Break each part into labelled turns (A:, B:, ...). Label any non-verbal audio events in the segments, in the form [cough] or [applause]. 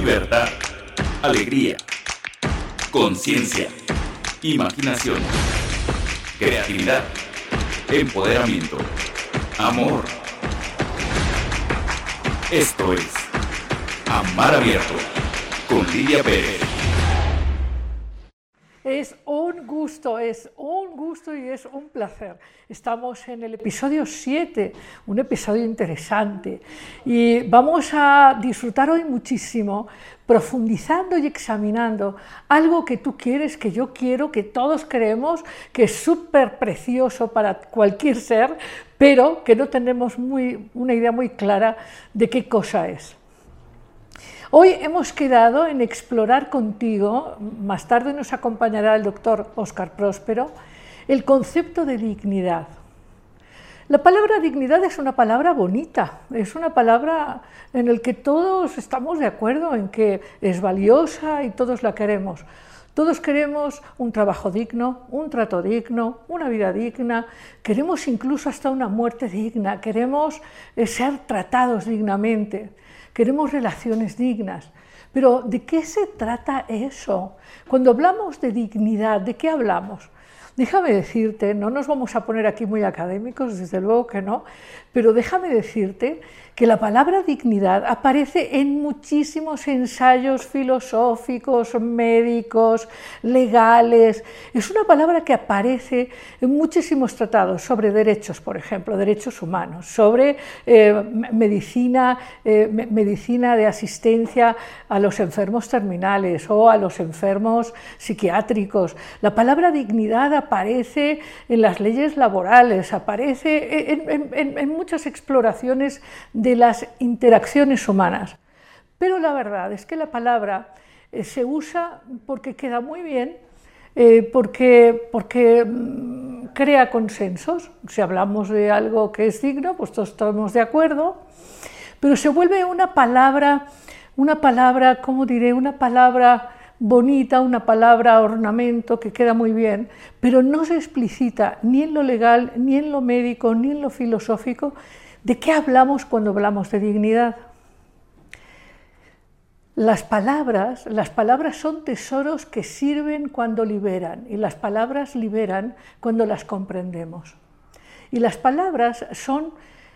A: libertad, alegría, conciencia, imaginación, creatividad, empoderamiento, amor. Esto es Amar Abierto con Lidia Pérez.
B: Es un gusto y es un placer. Estamos en el episodio 7, un episodio interesante, y vamos a disfrutar hoy muchísimo profundizando y examinando algo que tú quieres, que yo quiero, que todos queremos, que es súper precioso para cualquier ser, pero que no tenemos muy, una idea muy clara de qué cosa es. Hoy hemos quedado en explorar contigo, más tarde nos acompañará el doctor Óscar Próspero, el concepto de dignidad. La palabra dignidad es una palabra bonita, es una palabra en la que todos estamos de acuerdo en que es valiosa y todos la queremos. Todos queremos un trabajo digno, un trato digno, una vida digna, queremos incluso hasta una muerte digna, queremos eh, ser tratados dignamente queremos relaciones dignas. Pero ¿de qué se trata eso? Cuando hablamos de dignidad, ¿de qué hablamos? Déjame decirte, no nos vamos a poner aquí muy académicos, desde luego que no, pero déjame decirte que la palabra dignidad aparece en muchísimos ensayos filosóficos, médicos, legales. Es una palabra que aparece en muchísimos tratados sobre derechos, por ejemplo, derechos humanos, sobre eh, medicina, eh, medicina de asistencia a los enfermos terminales o a los enfermos psiquiátricos. La palabra dignidad aparece en las leyes laborales, aparece en muchas exploraciones de las interacciones humanas. Pero la verdad es que la palabra eh, se usa porque queda muy bien, eh, porque, porque mm, crea consensos. Si hablamos de algo que es digno, pues todos estamos de acuerdo, pero se vuelve una palabra, una palabra, ¿cómo diré? Una palabra bonita, una palabra ornamento que queda muy bien, pero no se explicita ni en lo legal, ni en lo médico, ni en lo filosófico, ¿De qué hablamos cuando hablamos de dignidad? Las palabras, las palabras son tesoros que sirven cuando liberan y las palabras liberan cuando las comprendemos. Y las palabras son,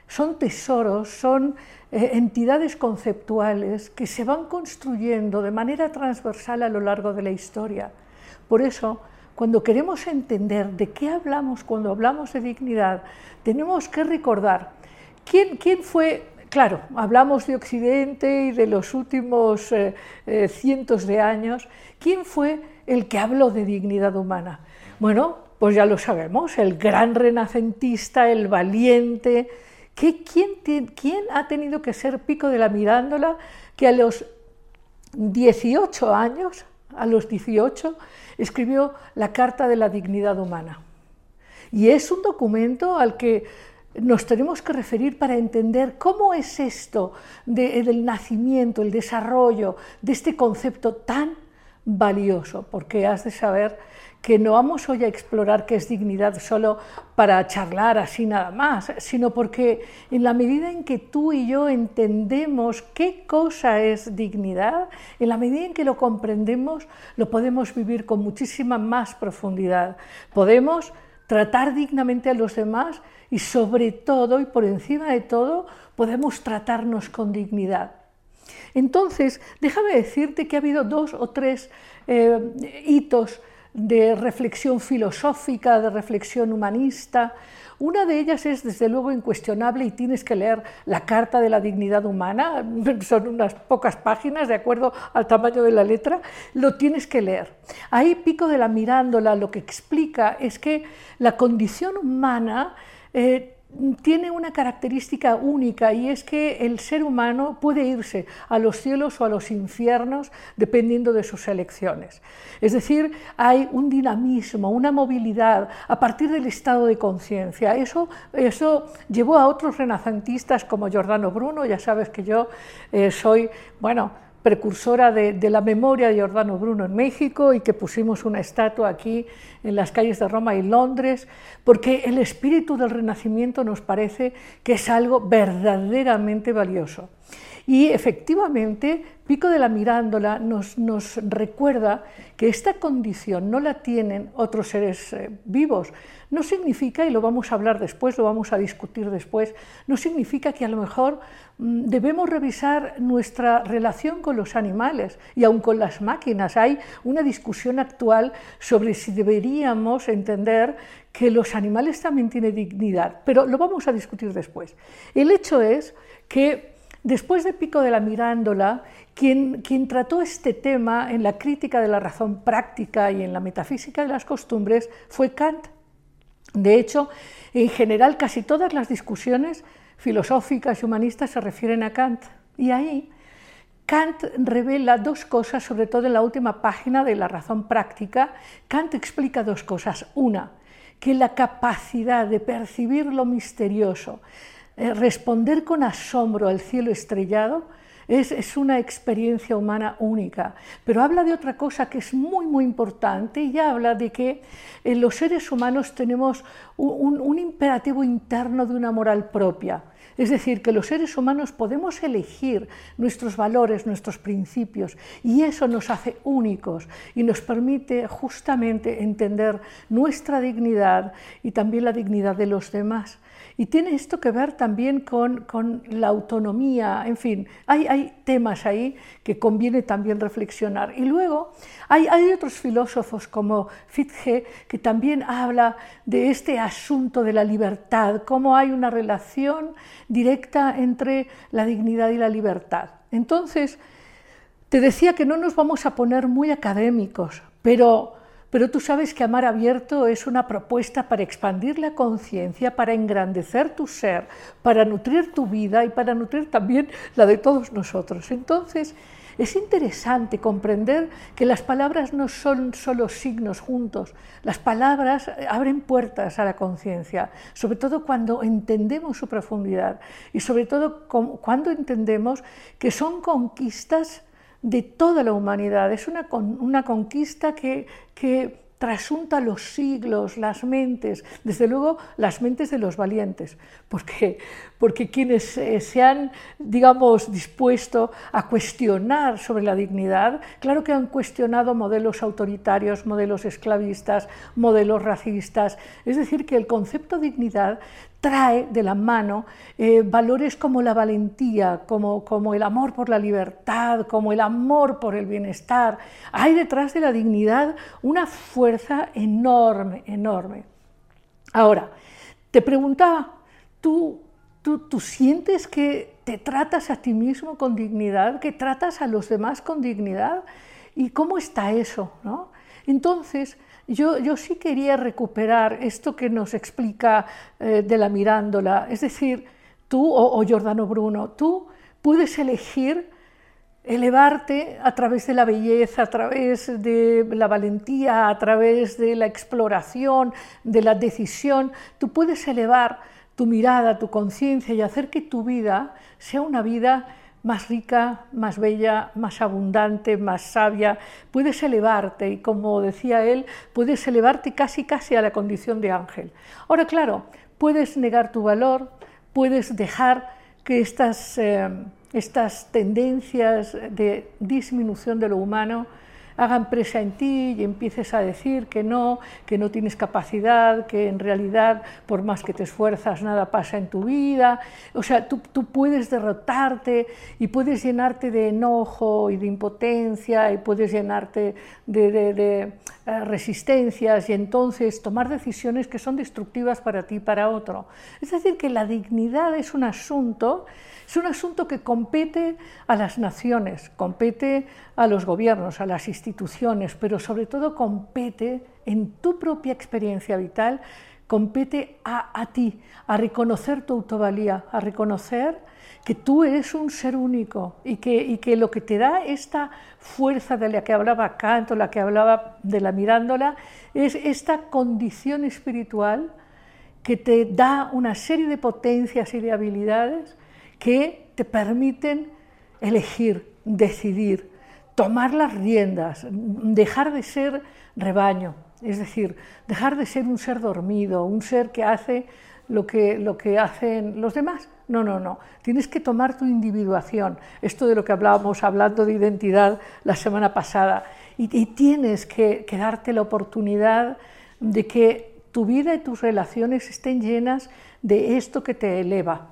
B: son tesoros, son eh, entidades conceptuales que se van construyendo de manera transversal a lo largo de la historia. Por eso, cuando queremos entender de qué hablamos cuando hablamos de dignidad, tenemos que recordar ¿Quién, fue Claro, hablamos de Occidente y de los últimos eh, eh, cientos de años. ¿Quién fue el que habló de dignidad humana? Bueno, pues ya lo sabemos, el gran renacentista, el valiente. quién, quién, ha tenido que ser pico de la mirándola que a los 18 años, a los 18, escribió la Carta de la Dignidad Humana? Y es un documento al que nos tenemos que referir para entender cómo es esto del nacimiento, el desarrollo de este concepto tan valioso, porque has de saber que no vamos hoy a explorar qué es dignidad solo para charlar así nada más, sino porque en la medida en que tú y yo entendemos qué cosa es dignidad, en la medida en que lo comprendemos, lo podemos vivir con muchísima más profundidad. Podemos tratar dignamente a los demás y sobre todo y por encima de todo podemos tratarnos con dignidad. Entonces, déjame decirte que ha habido dos o tres eh, hitos de reflexión filosófica, de reflexión humanista. Una de ellas es, desde luego, incuestionable y tienes que leer la Carta de la Dignidad Humana, [laughs] son unas pocas páginas, de acuerdo al tamaño de la letra, lo tienes que leer. Ahí Pico de la Mirándola lo que explica es que la condición humana eh, tiene una característica única y es que el ser humano puede irse a los cielos o a los infiernos dependiendo de sus elecciones. Es decir, hay un dinamismo, una movilidad a partir del estado de conciencia. Eso, eso llevó a otros renacentistas como Giordano Bruno, ya sabes que yo eh, soy, bueno, precursora de, la memoria de Giordano Bruno en México y que pusimos una estatua aquí en las calles de Roma y Londres, porque el espíritu del Renacimiento nos parece que es algo verdaderamente valioso. Y efectivamente, Pico de la Mirándola nos, recuerda que esta condición no la tienen otros seres eh, vivos. No significa, y lo vamos a hablar después, lo vamos a discutir después, no significa que a lo mejor debemos revisar nuestra relación con los animales y aun con las máquinas. Hay una discusión actual sobre si deberíamos entender que los animales también tienen dignidad, pero lo vamos a discutir después. El hecho es que después de Pico de la Mirándola, quien, quien, trató este tema en la crítica de la razón práctica y en la metafísica de las costumbres fue Kant. De hecho, en general casi todas las discusiones filosóficas y humanistas se refieren a Kant. Y ahí Kant revela dos cosas, sobre todo en la última página de la razón práctica. Kant explica dos cosas. Una, que la capacidad de percibir lo misterioso, eh, responder con asombro al cielo estrellado, es, una experiencia humana única. Pero habla de otra cosa que es muy, muy importante y habla de que en los seres humanos tenemos un imperativo interno de una moral propia. Es decir, que los seres humanos podemos elegir nuestros valores, nuestros principios, y eso nos hace únicos y nos permite justamente entender nuestra dignidad y también la dignidad de los demás. Y tiene esto que ver también con, la autonomía, en fin, hay, temas ahí que conviene también reflexionar. Y luego hay, hay otros filósofos como Fichte que también habla de este asunto de la libertad, cómo hay una relación directa entre la dignidad y la libertad. Entonces, te decía que no nos vamos a poner muy académicos, pero pero tú sabes que amar abierto es una propuesta para expandir la conciencia, para engrandecer tu ser, para nutrir tu vida y para nutrir también la de todos nosotros. Entonces, es interesante comprender que las palabras no son solo signos juntos, las palabras abren puertas a la conciencia, sobre todo cuando entendemos su profundidad y sobre todo cuando entendemos que son conquistas de toda la humanidad. Es una, una conquista que, que trasunta los siglos, las mentes, desde luego las mentes de los valientes, porque, porque quienes eh, se han, digamos, dispuesto a cuestionar sobre la dignidad, claro que han cuestionado modelos autoritarios, modelos esclavistas, modelos racistas, es decir, que el concepto dignidad trae de la mano eh, valores como la valentía, como, como el amor por la libertad, como el amor por el bienestar. Hay detrás de la dignidad una fuerza enorme, enorme. Ahora, te preguntaba, ¿tú, tú, sientes que te tratas a ti mismo con dignidad, que tratas a los demás con dignidad? ¿Y cómo está eso? ¿no? Entonces, yo, sí quería recuperar esto que nos explica eh, de la mirándola, es decir, tú o, o Giordano Bruno, tú puedes elegir elevarte a través de la belleza, a través de la valentía, a través de la exploración, de la decisión, tú puedes elevar tu mirada, tu conciencia y hacer que tu vida sea una vida más rica, más bella, más abundante, más sabia, puedes elevarte y como decía él, puedes elevarte casi casi a la condición de ángel. Ahora, claro, puedes negar tu valor, puedes dejar que estas, eh, estas tendencias de disminución de lo humano hagan presa en ti y empieces a decir que no, que no tienes capacidad, que en realidad por más que te esfuerzas nada pasa en tu vida. O sea, tú, puedes derrotarte y puedes llenarte de enojo y de impotencia y puedes llenarte de, resistencias y entonces tomar decisiones que son destructivas para ti y para otro. Es decir, que la dignidad es un asunto es un asunto que compete a las naciones, compete a los gobiernos, a las instituciones, pero sobre todo compete en tu propia experiencia vital, compete a, ti, a reconocer tu autovalía, a reconocer que tú eres un ser único y que, y que lo que te da esta fuerza de la que hablaba Kant o la que hablaba de la mirándola es esta condición espiritual que te da una serie de potencias y de habilidades que te permiten elegir, decidir, tomar las riendas, dejar de ser rebaño, es decir, dejar de ser un ser dormido, un ser que hace lo que, lo que hacen los demás, No, no, no. Tienes que tomar tu individuación. Esto de lo que hablábamos hablando de identidad la semana pasada. Y, tienes que, darte la oportunidad de que tu vida y tus relaciones estén llenas de esto que te eleva.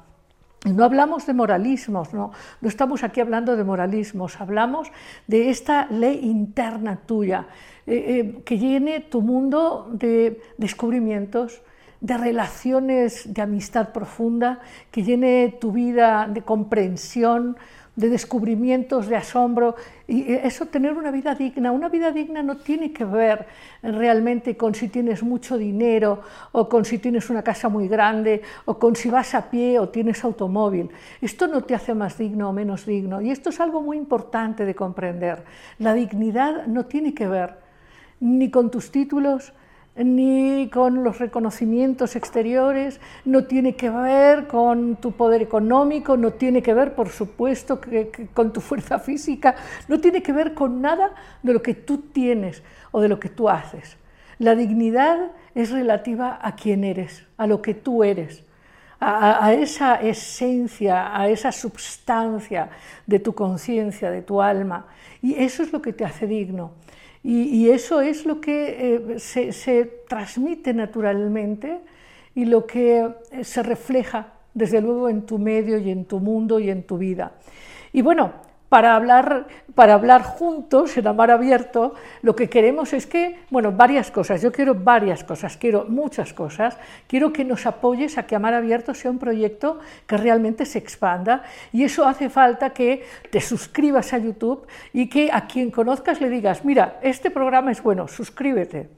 B: No hablamos de moralismos, no, no estamos aquí hablando de moralismos, hablamos de esta ley interna tuya, eh, eh, que llene tu mundo de descubrimientos, de relaciones de amistad profunda, que llene tu vida de comprensión, de descubrimientos, de asombro, y eso, tener una vida digna. Una vida digna no tiene que ver realmente con si tienes mucho dinero, o con si tienes una casa muy grande, o con si vas a pie o tienes automóvil. Esto no te hace más digno o menos digno, y esto es algo muy importante de comprender. La dignidad no tiene que ver ni con tus títulos, ni con los reconocimientos exteriores, no tiene que ver con tu poder económico, no tiene que ver, por supuesto, con tu fuerza física, no tiene que ver con nada de lo que tú tienes o de lo que tú haces. La dignidad es relativa a quién eres, a lo que tú eres, a, a esa esencia, a esa substancia de tu conciencia, de tu alma. Y eso es lo que te hace digno. Y, eso es lo que eh, se, se, transmite naturalmente y lo que eh, se refleja desde luego en tu medio y en tu mundo y en tu vida. Y bueno, para hablar, para hablar juntos en Amar Abierto, lo que queremos es que, bueno, varias cosas, yo quiero varias cosas, quiero muchas cosas, quiero que nos apoyes a que Amar Abierto sea un proyecto que realmente se expanda. Y eso hace falta que te suscribas a YouTube y que a quien conozcas le digas, mira, este programa es bueno, suscríbete,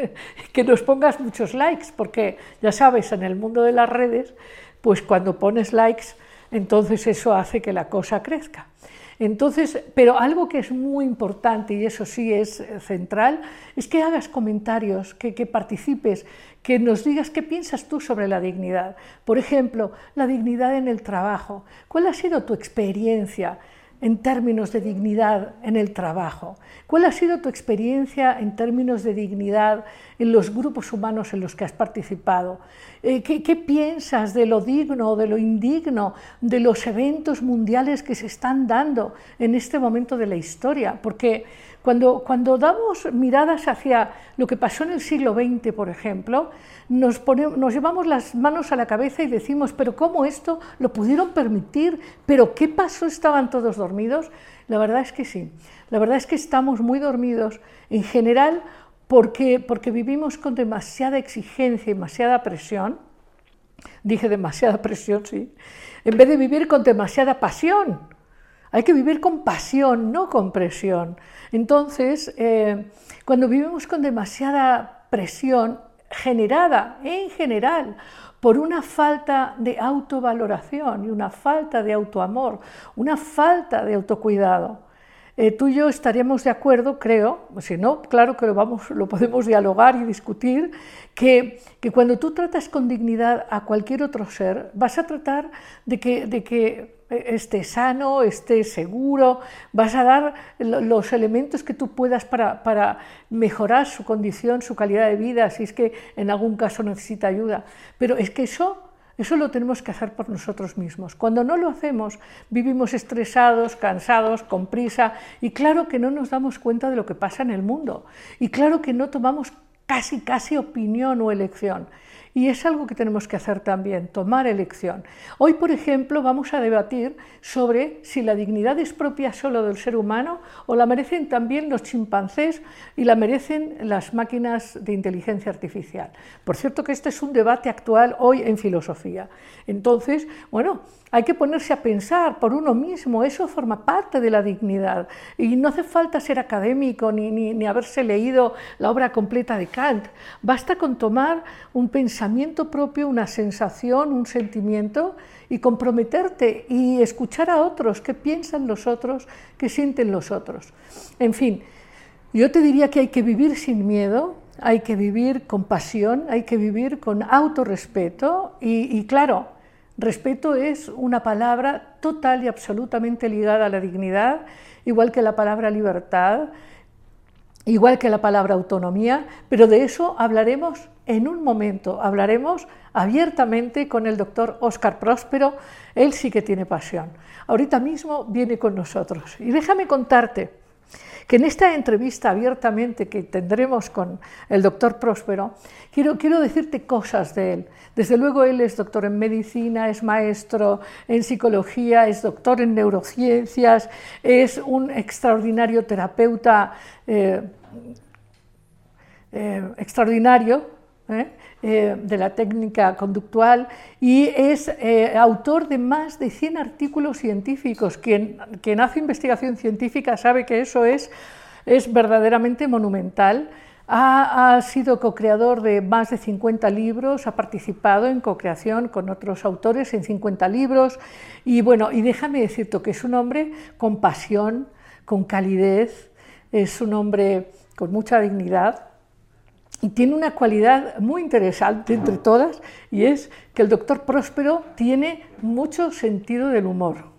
B: [laughs] que nos pongas muchos likes, porque ya sabes, en el mundo de las redes, pues cuando pones likes, entonces eso hace que la cosa crezca. Entonces, pero algo que es muy importante, y eso sí es eh, central, es que hagas comentarios, que, que participes, que nos digas qué piensas tú sobre la dignidad. Por ejemplo, la dignidad en el trabajo. ¿Cuál ha sido tu experiencia? En términos de dignidad en el trabajo? ¿Cuál ha sido tu experiencia en términos de dignidad en los grupos humanos en los que has participado? Eh, ¿qué, ¿Qué, piensas de lo digno o de lo indigno de los eventos mundiales que se están dando en este momento de la historia? Porque cuando, cuando damos miradas hacia lo que pasó en el siglo XX, por ejemplo, nos, nos llevamos las manos a la cabeza y decimos, pero ¿cómo esto lo pudieron permitir? ¿Pero qué pasó? ¿Estaban todos dormidos? La verdad es que sí. La verdad es que estamos muy dormidos en general porque, porque vivimos con demasiada exigencia y demasiada presión. Dije demasiada [laughs] presión, sí. En vez de vivir con demasiada pasión. Hay que vivir con pasión, no con presión. Entonces, eh, cuando vivimos con demasiada presión generada en general por una falta de autovaloración y una falta de autoamor, una falta de autocuidado, eh, tú y yo estaríamos de acuerdo, creo, si no, claro que lo, vamos, lo podemos dialogar y discutir, que, que, cuando tú tratas con dignidad a cualquier otro ser, vas a tratar de que, de que esté sano, esté seguro, vas a dar los elementos que tú puedas para, para, mejorar su condición, su calidad de vida, si es que en algún caso necesita ayuda. Pero es que eso, eso lo tenemos que hacer por nosotros mismos. Cuando no lo hacemos, vivimos estresados, cansados, con prisa, y claro que no nos damos cuenta de lo que pasa en el mundo, y claro que no tomamos casi, casi opinión o elección. Y es algo que tenemos que hacer también, tomar elección. Hoy, por ejemplo, vamos a debatir sobre si la dignidad es propia solo del ser humano o la merecen también los chimpancés y la merecen las máquinas de inteligencia artificial. Por cierto que este es un debate actual hoy en filosofía. Entonces, bueno, hay que ponerse a pensar por uno mismo, eso forma parte de la dignidad. Y no hace falta ser académico ni, ni, haberse leído la obra completa de Kant. Basta con tomar un pensamiento propio, una sensación, un sentimiento y comprometerte y escuchar a otros, qué piensan los otros, qué sienten los otros. En fin, yo te diría que hay que vivir sin miedo, hay que vivir con pasión, hay que vivir con autorrespeto y, y claro, Respeto es una palabra total y absolutamente ligada a la dignidad, igual que la palabra libertad, igual que la palabra autonomía, pero de eso hablaremos en un momento hablaremos abiertamente con el doctor Óscar Próspero, él sí que tiene pasión. Ahorita mismo viene con nosotros. Y déjame contarte que en esta entrevista abiertamente que tendremos con el doctor Próspero, quiero, quiero decirte cosas de él. Desde luego él es doctor en medicina, es maestro en psicología, es doctor en neurociencias, es un extraordinario terapeuta, eh, eh, extraordinario, ¿eh? de la técnica conductual y es autor de más de 100 artículos científicos. Quien, quien hace investigación científica sabe que eso es, es verdaderamente monumental. Ha, sido co-creador de más de 50 libros, ha participado en co-creación con otros autores en 50 libros y bueno, y déjame decirte que es un hombre con pasión, con calidez, es un hombre con mucha dignidad y tiene una cualidad muy interesante entre todas y es que el doctor Próspero tiene mucho sentido del humor.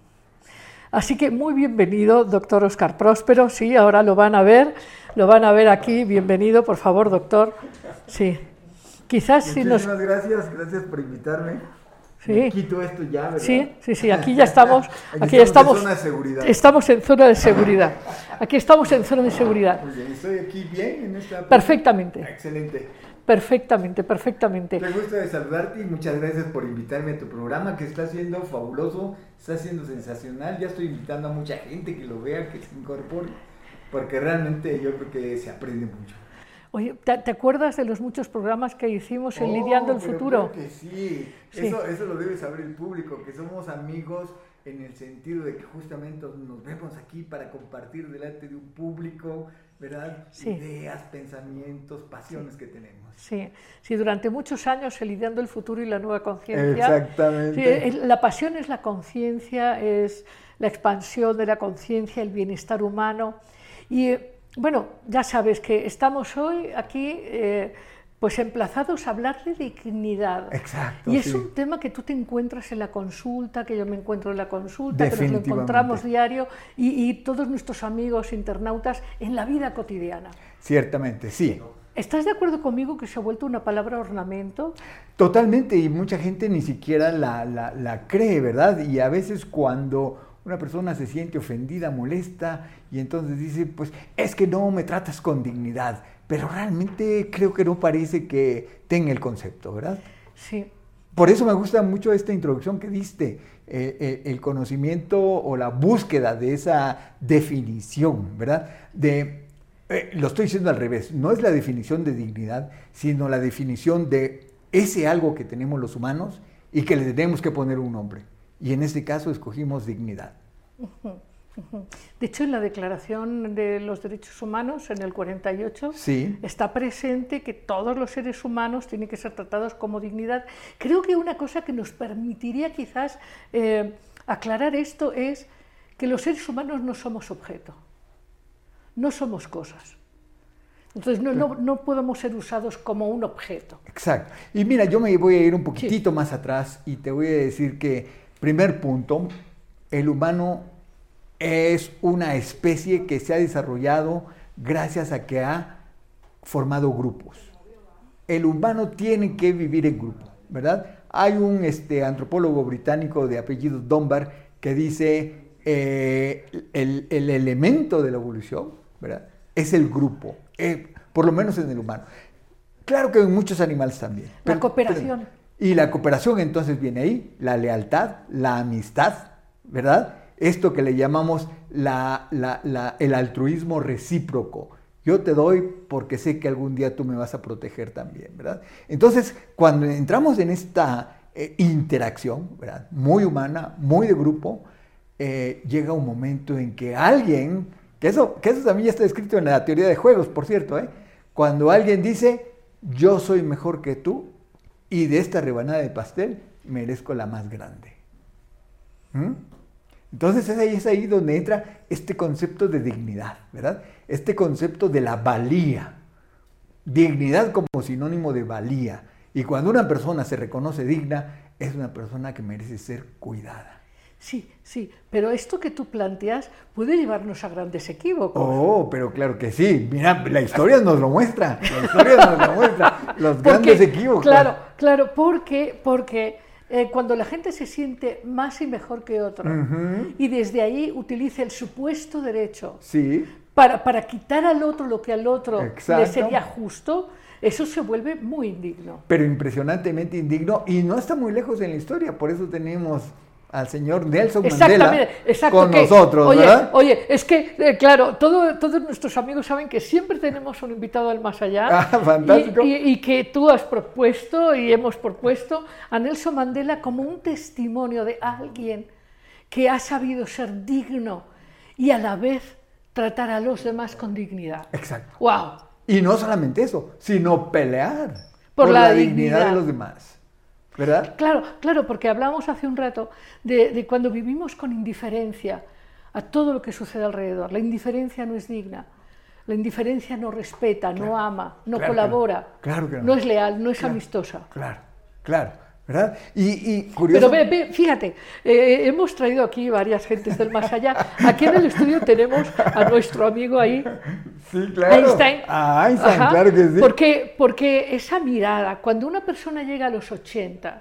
B: Así que muy bienvenido, doctor Oscar Próspero. Sí, ahora lo van a ver, lo van a ver aquí. Bienvenido, por favor, doctor. Sí.
C: Quizás si nos. gracias, gracias por invitarme. Sí. quito esto ya, ¿verdad?
B: Sí, sí, sí, aquí ya estamos. [laughs] aquí, estamos, en zona de seguridad. Estamos en zona de seguridad. Aquí estamos en zona de seguridad.
C: Muy bien, estoy aquí bien en esta.
B: Perfectamente.
C: Excelente.
B: Perfectamente, perfectamente.
C: Me gusta saludarte y muchas gracias por invitarme a tu programa que está siendo fabuloso, está siendo sensacional. Ya estoy invitando a mucha gente que lo vea, que se incorpore, porque realmente yo creo que se aprende mucho.
B: Oye, ¿te, acuerdas de los muchos programas que hicimos en Lidiando el
C: oh,
B: Futuro?
C: que sí. sí. Eso, eso lo debe saber el público, que somos amigos en el sentido de que justamente nos vemos aquí para compartir delante de un público, ¿verdad? Ideas, pensamientos, pasiones que tenemos.
B: Sí, sí, durante muchos años el ideando el futuro y la nueva conciencia.
C: Exactamente.
B: la pasión es la conciencia, es la expansión de la conciencia, el bienestar humano. Y bueno, ya sabes que estamos hoy aquí. Eh, pues emplazados a hablar de dignidad.
C: Exacto.
B: Y es un tema que tú te encuentras en la consulta, que yo me encuentro en la consulta, que nos lo encontramos diario y, todos nuestros amigos internautas en la vida cotidiana.
C: Ciertamente, sí.
B: ¿Estás de acuerdo conmigo que se ha vuelto una palabra ornamento?
C: Totalmente, y mucha gente ni siquiera la, la cree, ¿verdad? Y a veces cuando una persona se siente ofendida, molesta, y entonces dice, pues es que no me tratas con dignidad pero realmente creo que no parece que tenga el concepto, ¿verdad?
B: Sí.
C: Por eso me gusta mucho esta introducción que diste, eh, eh, el conocimiento o la búsqueda de esa definición, ¿verdad? De, eh, lo estoy diciendo al revés, no es la definición de dignidad, sino la definición de ese algo que tenemos los humanos y que le tenemos que poner un nombre. Y en este caso escogimos dignidad. [laughs]
B: De hecho, en la Declaración de los Derechos Humanos, en el 48,
C: sí.
B: está presente que todos los seres humanos tienen que ser tratados como dignidad. Creo que una cosa que nos permitiría quizás eh, aclarar esto es que los seres humanos no somos objeto, no somos cosas. Entonces no, no, podemos ser usados como un objeto.
C: Exacto. Y mira, yo me voy a ir un poquitito más atrás y te voy a decir que, primer punto, el humano es una especie que se ha desarrollado gracias a que ha formado grupos. El humano tiene que vivir en grupo, ¿verdad? Hay un este, antropólogo británico de apellido Dunbar que dice eh, el, elemento de la evolución, ¿verdad? Es el grupo, eh, por lo menos en el humano. Claro que en muchos animales también.
B: La cooperación.
C: Y la cooperación entonces viene ahí, la lealtad, la amistad, ¿verdad? esto que le llamamos el altruismo recíproco. Yo te doy porque sé que algún día tú me vas a proteger también, ¿verdad? Entonces, cuando entramos en esta eh, interacción, ¿verdad? Muy humana, muy de grupo, eh, llega un momento en que alguien, que eso, que eso también está escrito en la teoría de juegos, por cierto, ¿eh? cuando alguien dice, yo soy mejor que tú y de esta rebanada de pastel merezco la más grande. ¿Mm? Entonces es ahí, es ahí donde entra este concepto de dignidad, ¿verdad? Este concepto de la valía. Dignidad como sinónimo de valía. Y cuando una persona se reconoce digna, es una persona que merece ser cuidada.
B: Sí, sí, pero esto que tú planteas puede llevarnos a grandes equívocos.
C: Oh, pero claro que sí. Mira, la historia nos lo muestra. La historia nos lo muestra. Los
B: Porque-
C: grandes equívocos.
B: Claro, claro, porque, porque eh, cuando la gente se siente más y mejor que otro y desde ahí utiliza el supuesto derecho
C: Sí,
B: para, para quitar al otro lo que al otro
C: Exacto.
B: le sería justo, eso se vuelve muy indigno.
C: pero impresionantemente indigno y no está muy lejos en la historia. Por eso tenemos al señor Nelson Mandela
B: exacto.
C: con
B: que-
C: nosotros,
B: oye,
C: ¿verdad?
B: Oye, es que, eh, claro, todo- todos nuestros amigos saben que siempre tenemos un invitado del más allá. [laughs]
C: Ah, fantástico.
B: Y, y- y que tú has propuesto y hemos propuesto a Nelson Mandela como un testimonio de alguien que ha sabido ser digno y a la vez tratar a los demás con dignidad.
C: Exacto.
B: ¡Wow!
C: Y no solamente eso, sino pelear
B: Por la
C: dignidad
B: dignidad.
C: de los demás. ¿Verdad?
B: Claro, claro, porque hablamos hace un rato de, de cuando vivimos con indiferencia a todo lo que sucede alrededor. La indiferencia no es digna. La indiferencia no respeta, no ama, no
C: claro que no.
B: colabora,
C: Claro que no.
B: no es leal, no es amistosa.
C: Claro, claro. ¿Verdad? Y, y curioso.
B: Pero ve, ve, fíjate, eh, hemos traído aquí varias gentes del más allá. Aquí en el estudio tenemos a nuestro amigo ahí,
C: sí, claro.
B: Einstein.
C: A Einstein,
B: Ajá,
C: claro que sí.
B: Porque, porque esa mirada, cuando una persona llega a los 80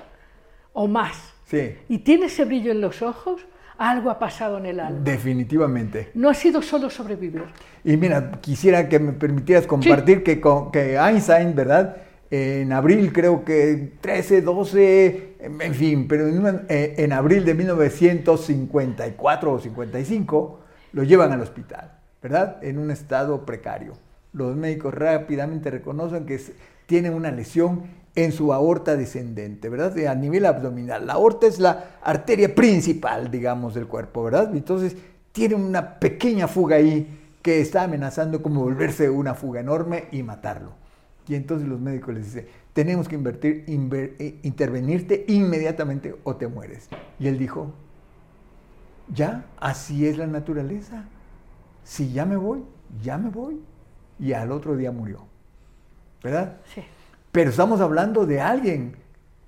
B: o más
C: Sí,
B: y tiene ese brillo en los ojos, algo ha pasado en el alma.
C: definitivamente.
B: No ha sido solo sobrevivir.
C: Y mira, quisiera que me permitieras compartir que Einstein, ¿verdad? En abril, creo que 13, 12, en fin, pero en, una- eh, abril de 1954 o 55, lo llevan al hospital, ¿verdad? En un estado precario. Los médicos rápidamente reconocen que tiene una lesión en su aorta descendente, ¿verdad? De- A nivel abdominal. La aorta es la arteria principal, digamos, del cuerpo, ¿verdad? Entonces, tiene una pequeña fuga ahí que está amenazando como volverse una fuga enorme y matarlo. Y entonces los médicos les dicen, tenemos que invertir, inver- eh, intervenirte inmediatamente o te mueres. Y él dijo, ya, así es la naturaleza. Si ya me voy, ya me voy. Y al otro día murió. ¿Verdad?
B: Sí.
C: Pero estamos hablando de alguien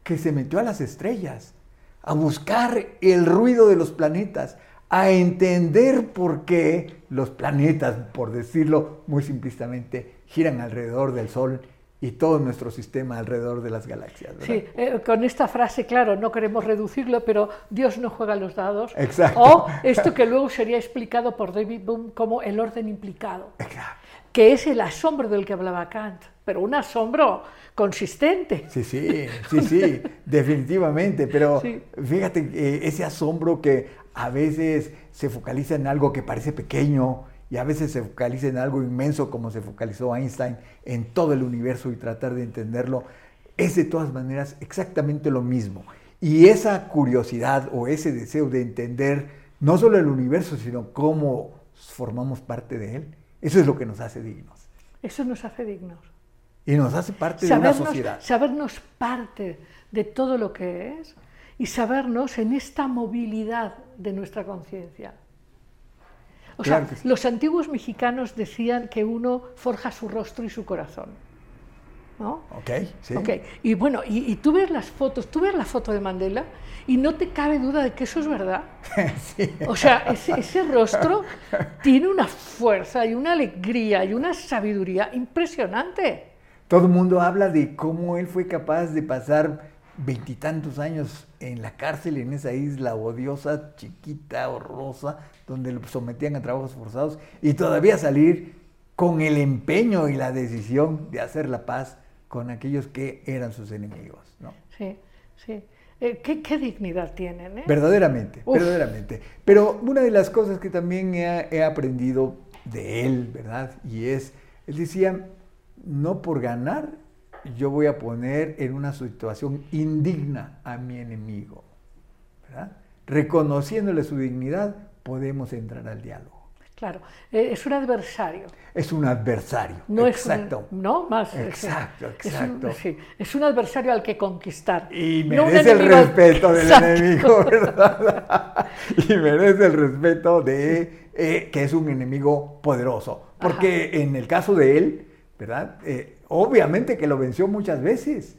C: que se metió a las estrellas, a buscar el ruido de los planetas, a entender por qué los planetas, por decirlo muy simplistamente, giran alrededor del Sol y todo nuestro sistema alrededor de las galaxias. ¿verdad?
B: Sí, eh, con esta frase, claro, no queremos reducirlo, pero Dios no juega los dados.
C: Exacto.
B: O esto que luego sería explicado por David Bohm como el orden implicado,
C: Exacto.
B: que es el asombro del que hablaba Kant, pero un asombro consistente.
C: Sí, sí, sí, sí, definitivamente. Pero
B: Sí.
C: fíjate eh, ese asombro que a veces se focaliza en algo que parece pequeño y a veces se focaliza en algo inmenso como se focalizó Einstein en todo el universo y tratar de entenderlo, es de todas maneras exactamente lo mismo. Y esa curiosidad o ese deseo de entender no solo el universo, sino cómo formamos parte de él, eso es lo que nos hace dignos.
B: Eso nos hace dignos.
C: Y nos hace parte de una
B: Sabernos,
C: sociedad.
B: sabernos parte de todo lo que es y sabernos en esta movilidad de nuestra conciencia. O
C: Claro
B: sea,
C: sí.
B: los antiguos mexicanos decían que uno forja su rostro y su corazón. ¿no?
C: Ok, sí.
B: Ok, Y bueno, y, y tú ves las fotos, tú ves la foto de Mandela y no te cabe duda de que eso es verdad. [laughs]
C: sí.
B: O sea, ese, ese rostro tiene una fuerza y una alegría y una sabiduría impresionante.
C: Todo el mundo habla de cómo él fue capaz de pasar veintitantos años en la cárcel, en esa isla odiosa, chiquita, horrorosa, donde lo sometían a trabajos forzados y todavía salir con el empeño y la decisión de hacer la paz con aquellos que eran sus enemigos. ¿no?
B: Sí, sí. Eh, ¿qué, qué dignidad tienen, ¿eh?
C: Verdaderamente,
B: Uf.
C: verdaderamente. Pero una de las cosas que también he, he aprendido de él, ¿verdad? Y es, él decía, no por ganar, yo voy a poner en una situación indigna a mi enemigo, ¿verdad? Reconociéndole su dignidad, podemos entrar al diálogo.
B: Claro, eh, es un adversario.
C: Es un adversario.
B: No
C: exacto.
B: es un, no más. es-
C: Exacto,
B: es un-
C: exacto.
B: sí, es un adversario al que conquistar.
C: Y
B: no
C: merece el respeto del [laughs]
B: Exacto.
C: enemigo, [laughs] ¿verdad? y merece el respeto de eh, que es un enemigo poderoso. Porque en el caso de él, ¿verdad? Eh, obviamente que lo venció muchas veces.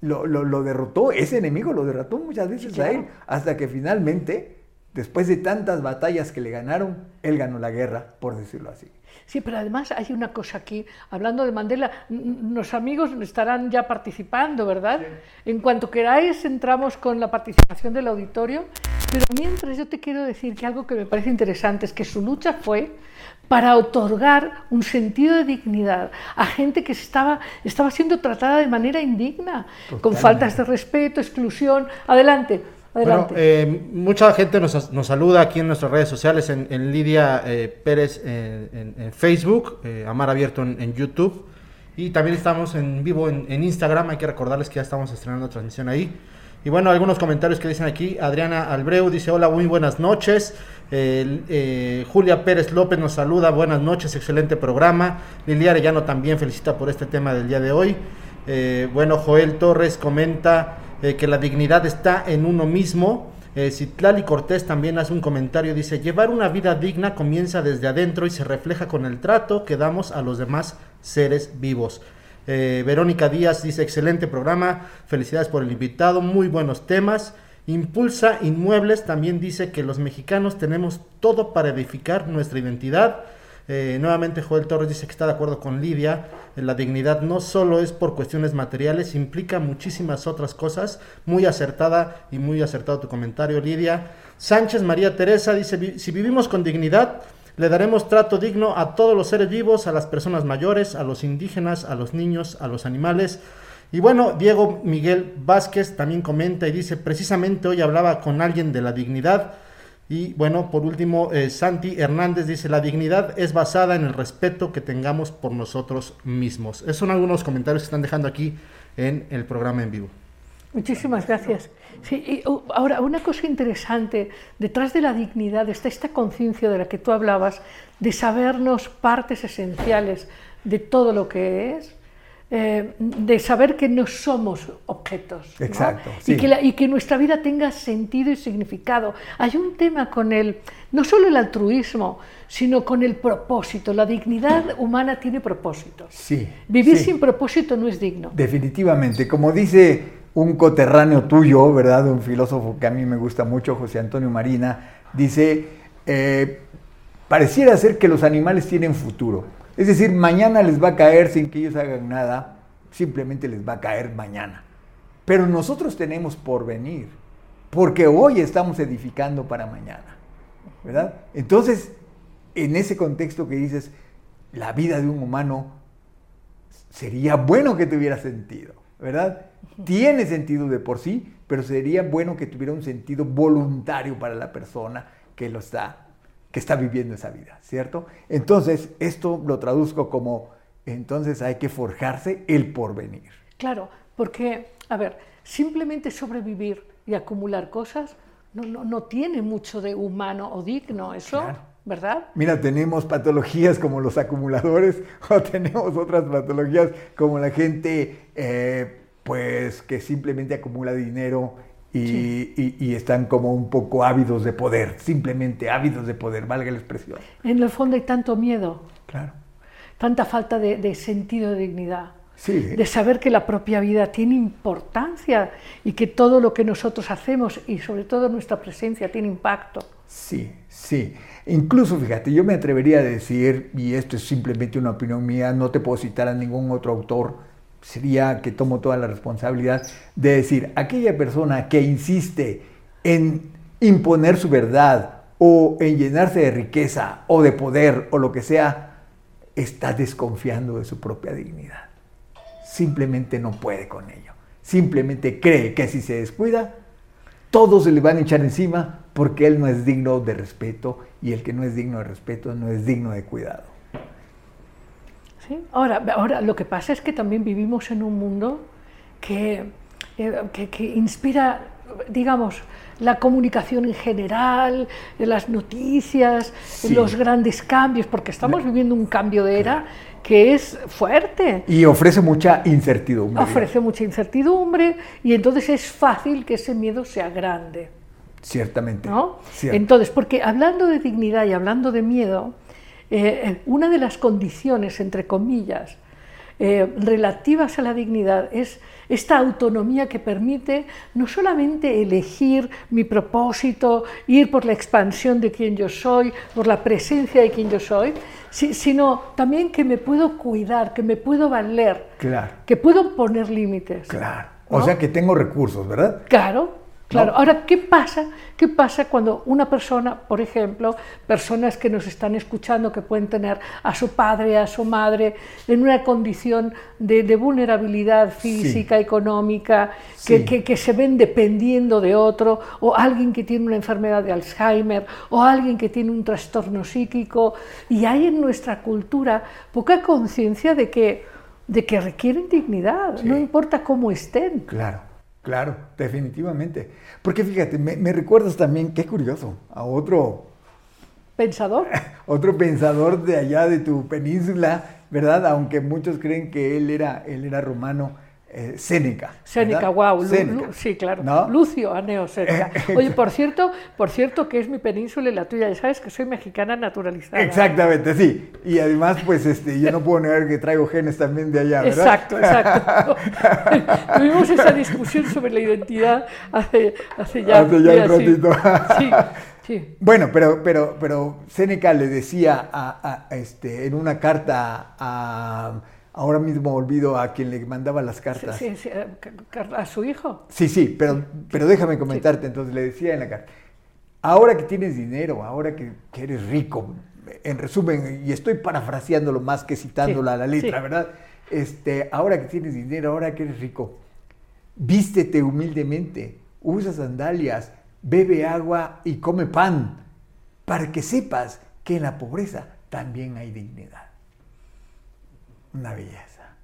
C: Lo, lo- lo derrotó, ese enemigo lo derrotó muchas veces a él, hasta que finalmente después de tantas batallas que le ganaron, él ganó la guerra, por decirlo así.
B: Sí, pero además hay una cosa aquí, hablando de Mandela, los amigos estarán ya participando, ¿verdad? En cuanto queráis, entramos con la participación del auditorio, pero mientras yo te quiero decir que algo que me parece interesante es que su lucha fue para otorgar un sentido de dignidad a gente que estaba, estaba siendo tratada de manera indigna, con faltas de respeto, exclusión. Adelante.
D: Bueno, eh, mucha gente nos, nos, saluda aquí en nuestras redes sociales, en, Lidia eh, Pérez en, Facebook, eh, Amar Abierto en, YouTube, y también estamos en vivo en, Instagram, hay que recordarles que ya estamos estrenando transmisión ahí. Y bueno, algunos comentarios que dicen aquí, Adriana Albreu dice, hola, muy buenas noches, Julia Pérez López nos saluda, buenas noches, excelente programa, Lilia Arellano también felicita por este tema del día de hoy, bueno, Joel Torres comenta... Eh, que la dignidad está en uno mismo. Eh, Citlali Cortés también hace un comentario, dice, llevar una vida digna comienza desde adentro y se refleja con el trato que damos a los demás seres vivos. Eh, Verónica Díaz dice, excelente programa, felicidades por el invitado, muy buenos temas. Impulsa Inmuebles también dice que los mexicanos tenemos todo para edificar nuestra identidad. Eh, nuevamente Joel Torres dice que está de acuerdo con Lidia. La dignidad no solo es por cuestiones materiales, implica muchísimas otras cosas. Muy acertada y muy acertado tu comentario, Lidia. Sánchez María Teresa dice, si vivimos con dignidad, le daremos trato digno a todos los seres vivos, a las personas mayores, a los indígenas, a los niños, a los animales. Y bueno, Diego Miguel Vázquez también comenta y dice, precisamente hoy hablaba con alguien de la dignidad y bueno, por último, eh, Santi Hernández dice, la dignidad es basada en el respeto que tengamos por nosotros mismos. Esos son algunos comentarios que están dejando aquí en el programa en vivo.
B: Muchísimas gracias. Sí, uh, ahora, una cosa interesante, detrás de la dignidad está esta conciencia de la que tú hablabas, de sabernos partes esenciales de todo lo que es, eh, de saber que no somos objetos.
C: Exacto.
B: Y, que y, que nuestra vida tenga sentido y significado. Hay un tema con el, no solo el altruismo, sino con el propósito. La dignidad humana tiene propósito.
C: Sí.
B: Vivir sin propósito no es digno.
C: Definitivamente. Como dice un coterráneo tuyo, ¿verdad? Un filósofo que a mí me gusta mucho, José Antonio Marina, dice, eh, pareciera ser que los animales tienen futuro es decir, mañana les va a caer sin que ellos hagan nada, simplemente les va a caer mañana. Pero nosotros tenemos por venir, porque hoy estamos edificando para mañana. ¿Verdad? Entonces, en ese contexto que dices, la vida de un humano sería bueno que tuviera sentido, ¿verdad? Tiene sentido de por sí, pero sería bueno que tuviera un sentido voluntario para la persona que lo está que está viviendo esa vida, ¿cierto? Entonces, esto lo traduzco como, entonces hay que forjarse el porvenir.
B: Claro, porque, a ver, simplemente sobrevivir y acumular cosas no, no, no tiene mucho de humano o digno, eso, ¿verdad?
C: Mira, tenemos patologías como los acumuladores [laughs] o tenemos otras patologías como la gente, eh, pues, que simplemente acumula dinero y, están como un poco ávidos de poder, simplemente ávidos de poder, valga la expresión.
B: En el fondo hay tanto miedo.
C: Claro.
B: Tanta falta de, sentido de dignidad.
C: Sí.
B: De saber que la propia vida tiene importancia y que todo lo que nosotros hacemos y sobre todo nuestra presencia tiene impacto.
C: Sí, sí. Incluso, fíjate, yo me atrevería a decir, y esto es simplemente una opinión mía, no te puedo citar a ningún otro autor, sería que tomo toda la responsabilidad de decir, aquella persona que insiste en imponer su verdad o en llenarse de riqueza o de poder o lo que sea, está desconfiando de su propia dignidad. Simplemente no puede con ello. Simplemente cree que si se descuida, todos se le van a echar encima porque él no es digno de respeto y el que no es digno de respeto no es digno de cuidado.
B: Ahora, ahora, lo que pasa es que también vivimos en un mundo que, eh, que, inspira, digamos, la comunicación en general, las noticias, los grandes cambios, porque estamos viviendo un cambio de era que es fuerte.
C: Y ofrece mucha incertidumbre.
B: Ofrece mucha incertidumbre y entonces es fácil que ese miedo sea grande.
C: Ciertamente.
B: ¿no? Entonces, porque hablando de dignidad y hablando de miedo, eh, una de las condiciones, entre comillas, eh, relativas a la dignidad es esta autonomía que permite no solamente elegir mi propósito, ir por la expansión de quien yo soy, por la presencia de quien yo soy, sino también que me puedo cuidar, que me puedo valer,
C: claro.
B: que puedo poner límites.
C: Claro. O sea que tengo recursos, ¿verdad?
B: Claro, Claro, ahora, ¿qué pasa? ¿qué pasa cuando una persona, por ejemplo, personas que nos están escuchando, que pueden tener a su padre, a su madre, en una condición de, vulnerabilidad física, económica, que, se ven dependiendo de otro, o alguien que tiene una enfermedad de Alzheimer, o alguien que tiene un trastorno psíquico, y hay en nuestra cultura poca conciencia de que, de que requieren dignidad, no importa cómo estén.
C: Claro. Claro, definitivamente. Porque fíjate, me, recuerdas también, qué curioso, a otro...
B: Pensador. [laughs]
C: Otro pensador de allá de tu península, ¿verdad? Aunque muchos creen que él era, él era romano eh, Séneca.
B: Séneca, wow, sí, claro. Lucio Aneo Séneca. [laughs] Oye, por cierto, por cierto que es mi península y la tuya, ya sabes que soy mexicana naturalizada.
C: Exactamente, sí. Y además, pues este, yo no puedo negar que traigo genes también de allá, ¿verdad?
B: Exacto, exacto. [laughs] Tuvimos esa discusión sobre la identidad hace, hace ya,
C: hace ya un ratito.
B: Sí. [laughs] Sí.
C: Bueno, pero, pero, pero Séneca le decía a, este, en una carta a Ahora mismo olvido a quien le mandaba las cartas.
B: Sí, sí, eh, a su hijo.
C: Sí, sí, pero, pero déjame comentarte. Entonces le decía en la carta, ahora que tienes dinero, ahora que, eres rico, en resumen, y estoy parafraseándolo más que citándola a la letra, ¿verdad? Este, ahora que tienes dinero, ahora que eres rico, vístete humildemente, usa sandalias, bebe agua y come pan, para que sepas que en la pobreza también hay dignidad una belleza.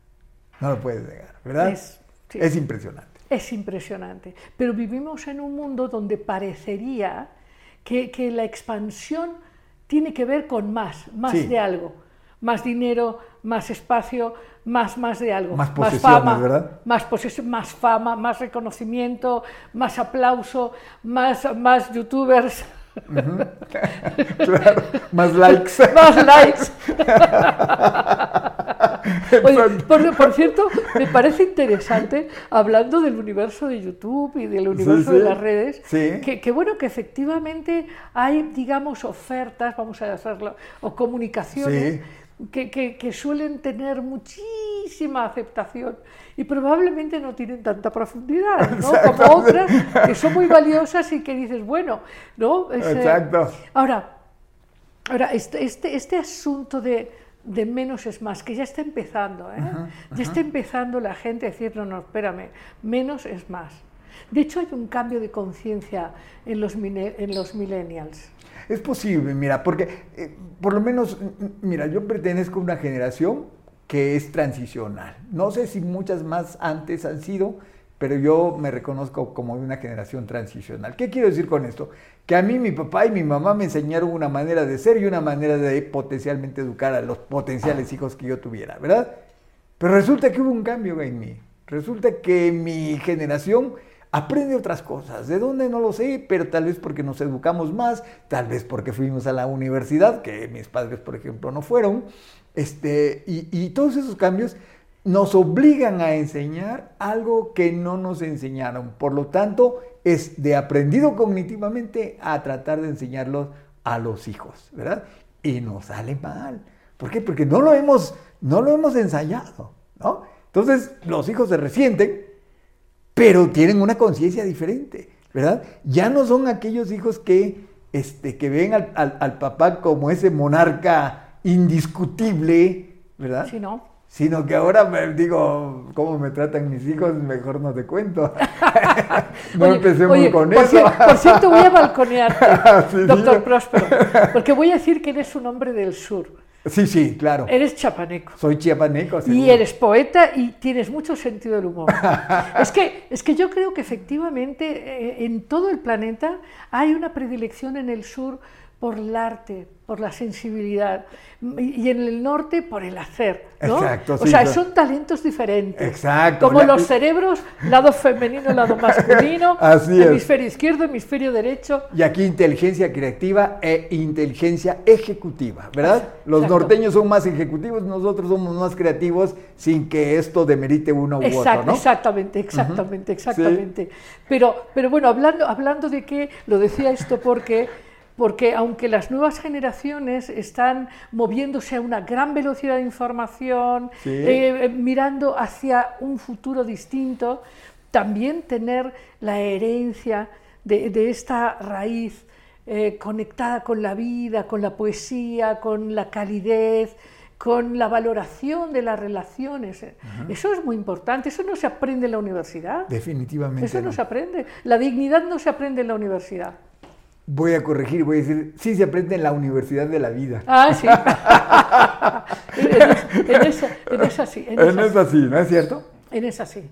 C: No lo puedes negar, ¿verdad? Es, impresionante.
B: Es impresionante. Pero vivimos en un mundo donde parecería que, la expansión tiene que ver con más, más de algo. Más dinero, más espacio, más, más de algo.
C: Más fama,
B: ¿verdad? Más, posesión, más fama, más reconocimiento, más aplauso, más, más youtubers. [laughs]
C: claro, más likes. [laughs]
B: más likes. [laughs] [laughs] por, cierto, me parece interesante, hablando del universo de YouTube y del universo de las redes, que, bueno, que efectivamente hay, digamos, ofertas, vamos a hacerlo, o comunicaciones. Que, suelen tener muchísima aceptación y probablemente no tienen tanta profundidad, ¿no? Como otras que son muy valiosas y que dices, bueno, ¿no?
C: Eh, Exacto.
B: ahora, ahora este, este, este asunto de, de menos es más, que ya está empezando, ¿eh? ya está empezando la gente a decir, no, no, espérame, menos es más. De hecho, hay un cambio de conciencia en los, en los millennials.
C: Es posible, mira, porque eh, por lo menos, mira, yo pertenezco a una generación que es transicional. No sé si muchas más antes han sido, pero yo me reconozco como de una generación transicional. ¿Qué quiero decir con esto? Que a mí mi papá y mi mamá me enseñaron una manera de ser y una manera de potencialmente educar a los potenciales hijos que yo tuviera, ¿verdad? Pero resulta que hubo un cambio en mí. Resulta que mi generación aprende otras cosas. ¿De dónde? No lo sé, pero tal vez porque nos educamos más, tal vez porque fuimos a la universidad, que mis padres, por ejemplo, no fueron. Este, y, y todos esos cambios nos obligan a enseñar algo que no nos enseñaron. Por lo tanto, es de aprendido cognitivamente a tratar de enseñarlos a los hijos, ¿verdad? Y nos sale mal. ¿Por qué? Porque no lo hemos, no lo hemos ensayado, ¿no? Entonces, los hijos se resienten, pero tienen una conciencia diferente, ¿verdad? Ya no son aquellos hijos que, este, que ven al, al papá como ese monarca indiscutible, ¿verdad?
B: Sí, no
C: sino que ahora me digo, ¿cómo me tratan mis hijos? Mejor no te cuento. [laughs] no empecemos con eso.
B: por cierto, voy a balconearte, [laughs] doctor Próspero, porque voy a decir que eres un hombre del sur.
C: Sí, sí, claro.
B: Eres chapaneco.
C: Soy chiapaneco.
B: Y eres poeta y tienes mucho sentido del humor. [laughs] es, que, es que yo creo que efectivamente eh, en todo el planeta hay una predilección en el sur por el arte, por la sensibilidad, y en el norte por el hacer. ¿no?
C: Exacto,
B: o sea,
C: claro.
B: son talentos diferentes.
C: Exacto.
B: Como
C: La-
B: los cerebros, lado femenino, lado masculino, [laughs]
C: Así es.
B: hemisferio izquierdo, hemisferio derecho.
C: Y aquí inteligencia creativa e inteligencia ejecutiva, ¿verdad? Los
B: Exacto.
C: norteños son más ejecutivos, nosotros somos más creativos sin que esto demerite uno u
B: Exact-
C: otro, ¿no?
B: Exactamente, exactamente, exactamente. Pero, pero bueno, hablando, hablando de que, lo decía esto porque, porque aunque las nuevas generaciones están moviéndose a una gran velocidad de información,
C: Sí.
B: eh, eh, mirando hacia un futuro distinto, también tener la herencia de, de esta raíz eh, conectada con la vida, con la poesía, con la calidez, con la valoración de las relaciones. Eso es muy importante, eso no se aprende en la universidad.
C: Definitivamente.
B: Eso no
C: no.
B: se aprende. La dignidad no se aprende en la universidad.
C: Voy a corregir, voy a decir, sí se aprende en la universidad de la vida.
B: Ah, sí. [laughs] en, en- en esa, en esa sí. En esa
C: No es así, ¿no es cierto?
B: En esa sí.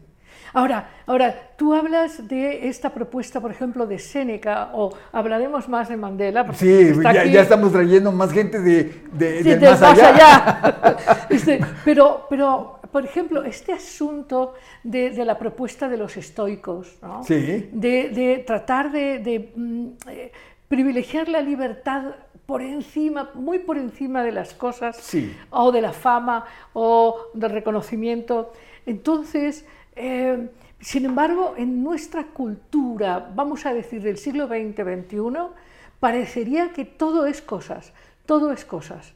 B: Ahora, ahora, tú hablas de esta propuesta, por ejemplo, de Séneca, o hablaremos más de Mandela. porque
C: Sí,
B: está
C: ya,
B: aquí,
C: ya estamos trayendo más gente de, de-
B: sí,
C: del
B: del
C: más allá. [laughs]
B: Este, pero, pero, por ejemplo, este asunto de, de la propuesta de los estoicos, ¿no?
C: Sí.
B: de, de tratar de, de, mm, eh, privilegiar la libertad por encima, muy por encima de las cosas,
C: Sí.
B: o de la fama, o del reconocimiento. Entonces, eh, sin embargo, en nuestra cultura, vamos a decir del siglo XX-XXI, parecería que todo es cosas, todo es cosas.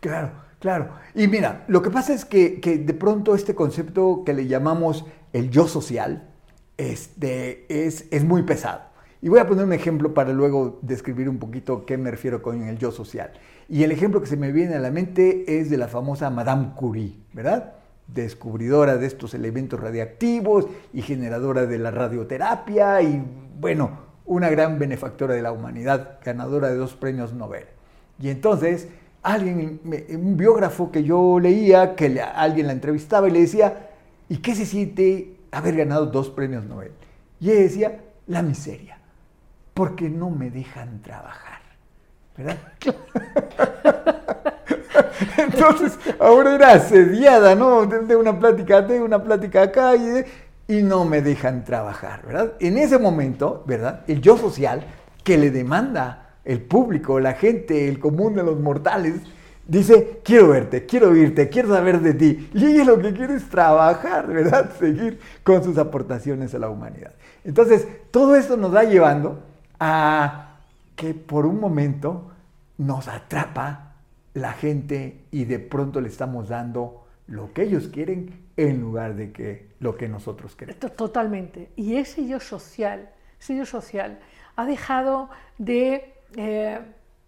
C: Claro, claro. Y mira, lo que pasa es que, que de pronto este concepto que le llamamos el yo social este, es, es muy pesado. Y voy a poner un ejemplo para luego describir un poquito qué me refiero con el yo social. Y el ejemplo que se me viene a la mente es de la famosa Madame Curie, ¿verdad? Descubridora de estos elementos radiactivos y generadora de la radioterapia y, bueno, una gran benefactora de la humanidad, ganadora de dos premios Nobel. Y entonces, alguien, un biógrafo que yo leía, que alguien la entrevistaba y le decía, ¿y qué se siente haber ganado dos premios Nobel? Y ella decía, la miseria, porque no me dejan trabajar, ¿verdad? [laughs] [laughs] Entonces, ahora era asediada, ¿no? De, de una plática de una plática acá y, de- y no me dejan trabajar, ¿verdad? En ese momento, ¿verdad? El yo social que le demanda el público, la gente, el común de los mortales, dice, quiero verte, quiero oírte, quiero saber de ti. Y ella lo que quiere es trabajar, ¿verdad? [laughs] Seguir con sus aportaciones a la humanidad. Entonces, todo esto nos va llevando a que por un momento nos atrapa la gente y de pronto le estamos dando lo que ellos quieren en lugar de que lo que nosotros queremos.
B: To- Totalmente. Y ese yo social, ese yo social ha dejado de eh,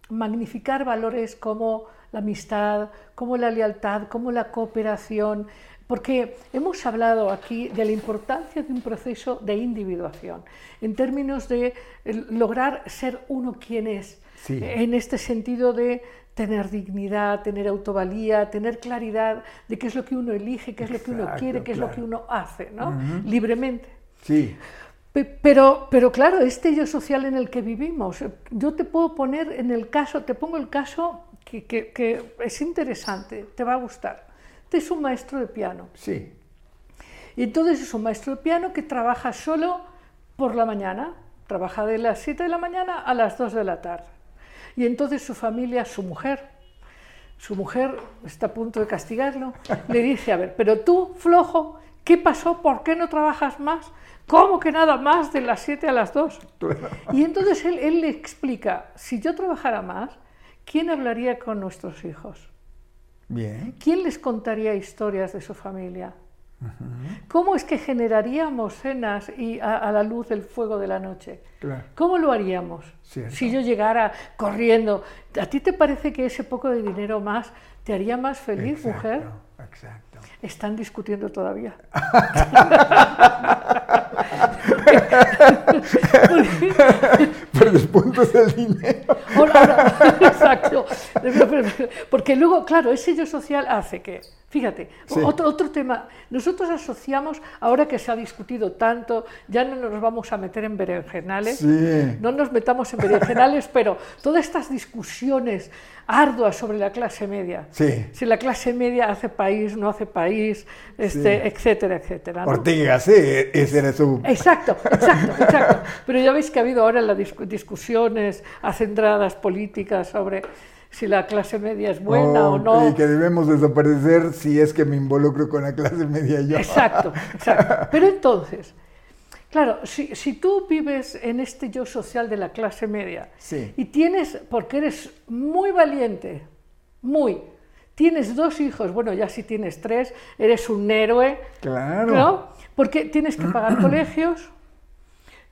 B: magnificar valores como la amistad, como la lealtad, como la cooperación, porque hemos hablado aquí de la importancia de un proceso de individuación, en términos de eh, lograr ser uno quien es,
C: Sí.
B: en este sentido de tener dignidad, tener autovalía, tener claridad de qué es lo que uno elige, qué es lo que uno quiere, qué es lo que uno hace, ¿no? Libremente.
C: Sí,
B: Pero, pero claro, este yo social en el que vivimos, eh, yo te puedo poner en el caso, te pongo el caso que, que- que es interesante, te va a gustar. Este es un maestro de piano.
C: sí,
B: Y entonces es un maestro de piano que trabaja solo por la mañana, trabaja de las 7 de la mañana a las 2 de la tarde. Y entonces su familia, su mujer, su mujer está a punto de castigarlo, le dice, a ver, pero tú, flojo, ¿qué pasó? ¿Por qué no trabajas más? ¿Cómo que nada más de las 7 a las 2? [laughs] Y entonces él, él le explica, si yo trabajara más, ¿quién hablaría con nuestros hijos?
C: bien,
B: ¿Quién les contaría historias de su familia? ¿Cómo es que generaríamos cenas y a, a la luz del fuego de la noche?
C: Claro.
B: ¿Cómo lo haríamos?
C: Cierto.
B: Si yo llegara corriendo, ¿a ti te parece que ese poco de dinero más te haría más feliz, mujer?
C: Exacto.
B: Están discutiendo todavía.
C: Pero el punto es el dinero.
B: Ahora, ahora, exacto. Porque luego, claro, ese yo social hace que, fíjate,
C: Sí.
B: otro, otro tema, nosotros asociamos, ahora que se ha discutido tanto, ya no nos vamos a meter en berenjenales,
C: Sí.
B: no nos metamos en berenjenales, pero todas estas discusiones arduas sobre la clase media,
C: Sí.
B: si la clase media hace país, no hace país, este, etcétera, etcétera. ¿no?
C: Ortega, sí, ese era su...
B: Exacto, exacto, exacto. Pero ya veis que ha habido ahora las discu- discusiones acendradas políticas sobre si la clase media es buena o
C: Oh,
B: no.
C: Y que debemos desaparecer si es que me involucro con la clase media yo.
B: Exacto, exacto. Pero entonces, claro, si, si tú vives en este yo social de la clase media
C: Sí.
B: y tienes, porque eres muy valiente, muy, tienes dos hijos, bueno, ya si tienes tres, eres un héroe,
C: Claro.
B: ¿no? Porque tienes que pagar [clears throat] colegios,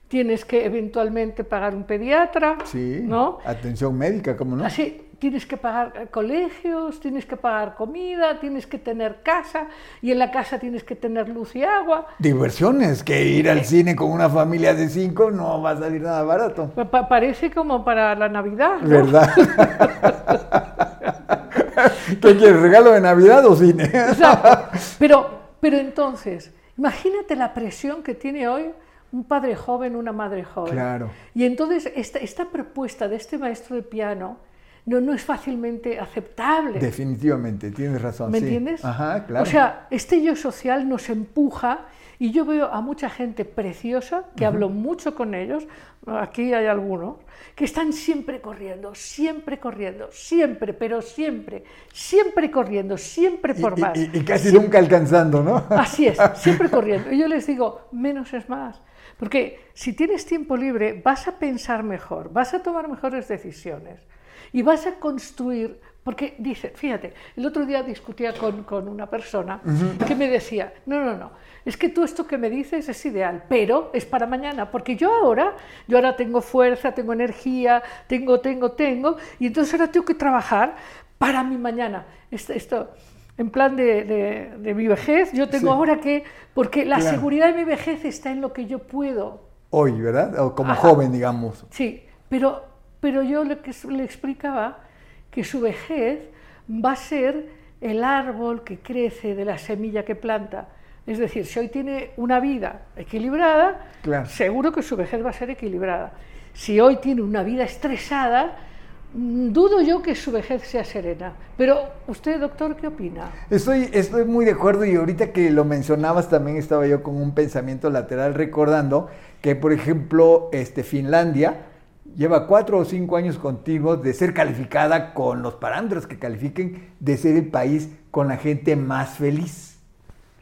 B: tienes que eventualmente pagar un pediatra,
C: Sí.
B: ¿no?
C: Atención médica, ¿cómo no?
B: Así, tienes que pagar eh, colegios, tienes que pagar comida, tienes que tener casa y en la casa tienes que tener luz y agua.
C: Diversiones, que ir
B: Eh.
C: al cine con una familia de cinco no va a salir nada barato.
B: Pa- pa- parece como para la Navidad. ¿no?
C: ¿Verdad? [laughs] ¿Qué quieres, regalo de Navidad o cine?
B: Exacto. Pero, pero entonces, imagínate la presión que tiene hoy un padre joven, una madre joven.
C: Claro.
B: Y entonces esta, esta propuesta de este maestro de piano no, no es fácilmente aceptable.
C: Definitivamente, tienes razón.
B: ¿Me
C: sí.
B: entiendes?
C: Ajá, claro.
B: O sea, este yo social nos empuja y yo veo a mucha gente preciosa, que hablo mucho con ellos, aquí hay algunos, que están siempre corriendo, siempre corriendo, siempre, pero siempre, siempre corriendo, siempre por
C: y,
B: más.
C: y- y casi nunca alcanzando, ¿no?
B: Así es, [laughs] siempre corriendo. Y yo les digo, menos es más. Porque si tienes tiempo libre, vas a pensar mejor, vas a tomar mejores decisiones y vas a construir. Porque dice, fíjate, el otro día discutía con, con una persona que me decía, no, no, no, es que tú esto que me dices es ideal, pero es para mañana, porque yo ahora, yo ahora tengo fuerza, tengo energía, tengo, tengo, tengo, y entonces ahora tengo que trabajar para mi mañana. Esto, esto en plan de, de- de mi vejez, yo tengo
C: Sí.
B: ahora que, porque la
C: Claro.
B: seguridad de mi vejez está en lo que yo puedo.
C: Hoy, ¿verdad? O como
B: Ajá.
C: joven, digamos.
B: Sí, pero, pero yo le, le explicaba que su vejez va a ser el árbol que crece de la semilla que planta. Es decir, si hoy tiene una vida equilibrada,
C: Claro.
B: seguro que su vejez va a ser equilibrada. Si hoy tiene una vida estresada, mm, dudo yo que su vejez sea serena. Pero usted, doctor, ¿qué opina?
C: Estoy, estoy muy de acuerdo y ahorita que lo mencionabas también estaba yo con un pensamiento lateral recordando que, por ejemplo, este, Finlandia lleva cuatro o cinco años continuos de ser calificada con los parámetros que califiquen de ser el país con la gente más feliz.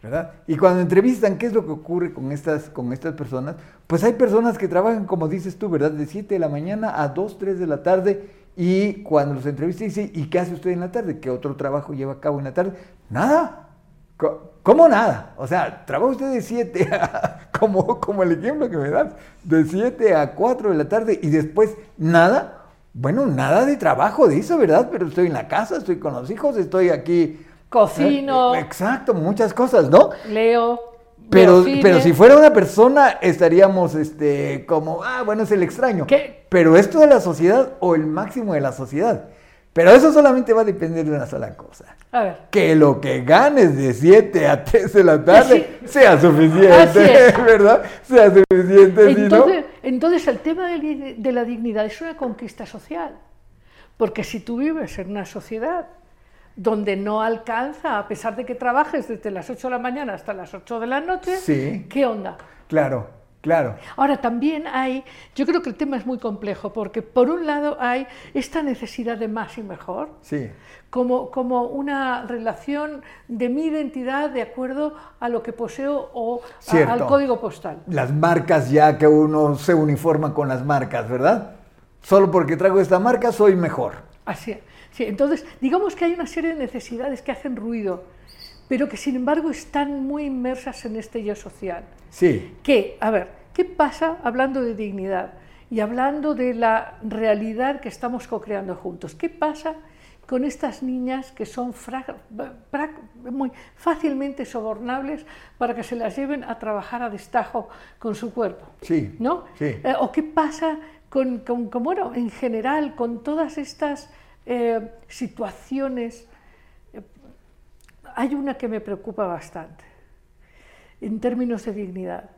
C: ¿verdad? Y cuando entrevistan qué es lo que ocurre con estas, con estas personas, pues hay personas que trabajan, como dices tú, ¿verdad? De 7 de la mañana a 2, 3 de la tarde y cuando los entrevistan dicen, ¿y qué hace usted en la tarde? ¿Qué otro trabajo lleva a cabo en la tarde? Nada. ¿Cómo nada? O sea, trabaja usted de 7 [laughs] a, como, como el ejemplo que me das, de 7 a 4 de la tarde y después nada. Bueno, nada de trabajo de eso, ¿verdad? Pero estoy en la casa, estoy con los hijos, estoy aquí.
B: Cocino,
C: Eh, Exacto, muchas cosas, ¿no?
B: leo.
C: Pero, pero si fuera una persona, estaríamos este, como, ah, bueno, es el extraño.
B: ¿Qué?
C: Pero esto de la sociedad o el máximo de la sociedad. Pero eso solamente va a depender de una sola cosa.
B: A ver.
C: Que lo que ganes de 7 a 3 de la tarde
B: Sí.
C: sea suficiente. [laughs] ¿verdad? Sea suficiente, no.
B: Entonces, entonces el tema de la dignidad es una conquista social. Porque si tú vives en una sociedad donde no alcanza, a pesar de que trabajes desde las 8 de la mañana hasta las 8 de la noche,
C: Sí.
B: ¿qué onda?
C: Claro, claro.
B: Ahora también hay, yo creo que el tema es muy complejo, porque por un lado hay esta necesidad de más y mejor,
C: Sí.
B: como, como una relación de mi identidad de acuerdo a lo que poseo o a- al código postal.
C: Las marcas ya que uno se uniforma con las marcas, ¿verdad? Solo porque traigo esta marca soy mejor.
B: Así es. Sí, entonces, digamos que hay una serie de necesidades que hacen ruido, pero que sin embargo están muy inmersas en este yo social.
C: Sí.
B: Que, a ver, ¿qué pasa hablando de dignidad y hablando de la realidad que estamos co-creando juntos? ¿Qué pasa con estas niñas que son muy fácilmente sobornables para que se las lleven a trabajar a destajo con su cuerpo?
C: Sí,
B: ¿no?
C: sí.
B: Eh, ¿O qué pasa con, con- con, bueno, en general, con todas estas eh, situaciones. Hay una que me preocupa bastante en términos de dignidad.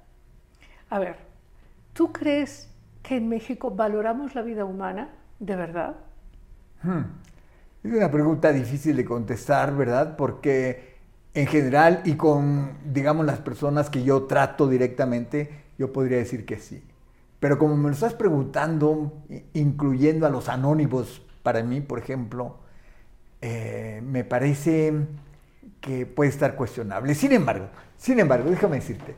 B: A ver, ¿tú crees que en México valoramos la vida humana de verdad?
C: Hmm. Es una pregunta difícil de contestar, ¿verdad? Porque en general y con, digamos, las personas que yo trato directamente, yo podría decir que sí. Pero como me lo estás preguntando, incluyendo a los anónimos, para mí, por ejemplo, eh, me parece puede estar cuestionable. Sin embargo, sin embargo, déjame decirte,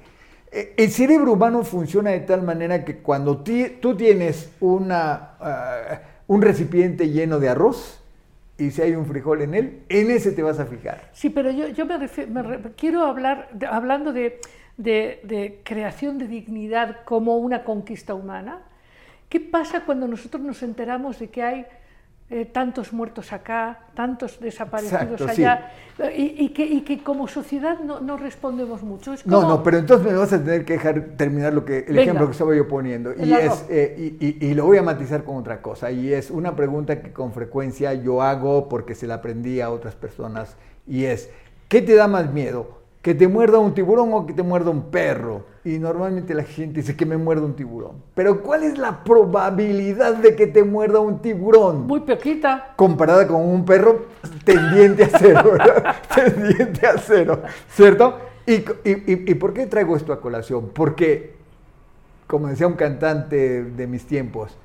C: eh, el cerebro humano funciona de tal manera que cuando tú tienes una, ah, un recipiente lleno de arroz y si hay un frijol en él, en ese te vas a fijar.
B: Sí, pero yo, yo me, quiero hablar, hablando de, de- de creación de dignidad como una conquista humana, ¿qué pasa cuando nosotros nos enteramos de que hay eh, tantos muertos acá, tantos desaparecidos
C: Exacto,
B: allá, y, y que, y que como sociedad no, no respondemos mucho? Es
C: No,
B: como-
C: no, pero entonces me vas a tener que dejar terminar lo que, el
B: Venga.
C: ejemplo que estaba yo poniendo. Y, es, eh, y lo voy a matizar con otra cosa. Y es una pregunta que con frecuencia yo hago porque se la aprendí a otras personas. Y es, ¿qué te da más miedo? ¿Que te muerda un tiburón o que te muerda un perro? Y normalmente la gente dice que me muerda un tiburón. Pero ¿cuál es la probabilidad de que te muerda un tiburón?
B: Muy poquita.
C: comparada con un perro tendiente a cero, ¿verdad? [laughs] tendiente a cero, ¿cierto? Y, y- y- y por qué traigo esto a colación? Porque, como decía un cantante de mis tiempos,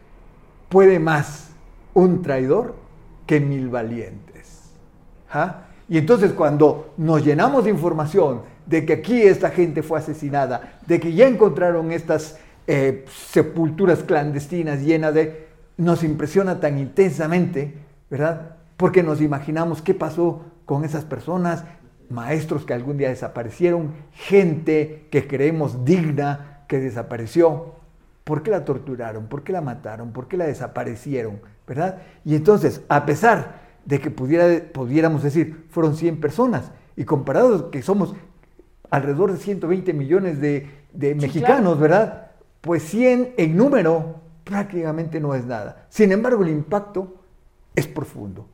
C: puede más un traidor que mil valientes. ¿Ah? Y entonces cuando nos llenamos de información de que aquí esta gente fue asesinada, de que ya encontraron estas eh, sepulturas clandestinas llenas de... nos impresiona tan intensamente, ¿verdad? Porque nos imaginamos qué pasó con esas personas, maestros que algún día desaparecieron, gente que creemos digna que desapareció. ¿Por qué la torturaron? ¿Por qué la mataron? ¿Por qué la desaparecieron? ¿Verdad? Y entonces, a pesar de que pudiera, pudiéramos decir, fueron 100 personas, y comparados que somos alrededor de 120 millones de, de
B: Sí,
C: mexicanos,
B: claro.
C: ¿verdad? Pues 100 en número prácticamente no es nada. Sin embargo, el impacto es profundo,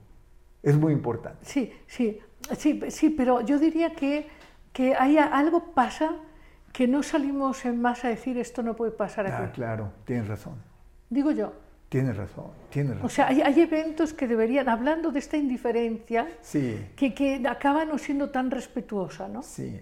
C: es muy importante.
B: Sí, sí, sí, sí, pero yo diría que, que hay a- algo pasa que no salimos en masa a decir esto no puede pasar aquí.
C: Ah, claro, tienes razón,
B: Digo yo.
C: Tienes razón, tienes razón.
B: O sea, hay, hay eventos que deberían, hablando de esta indiferencia,
C: sí,
B: que, que acaba no siendo tan respetuosa, ¿no?
C: sí.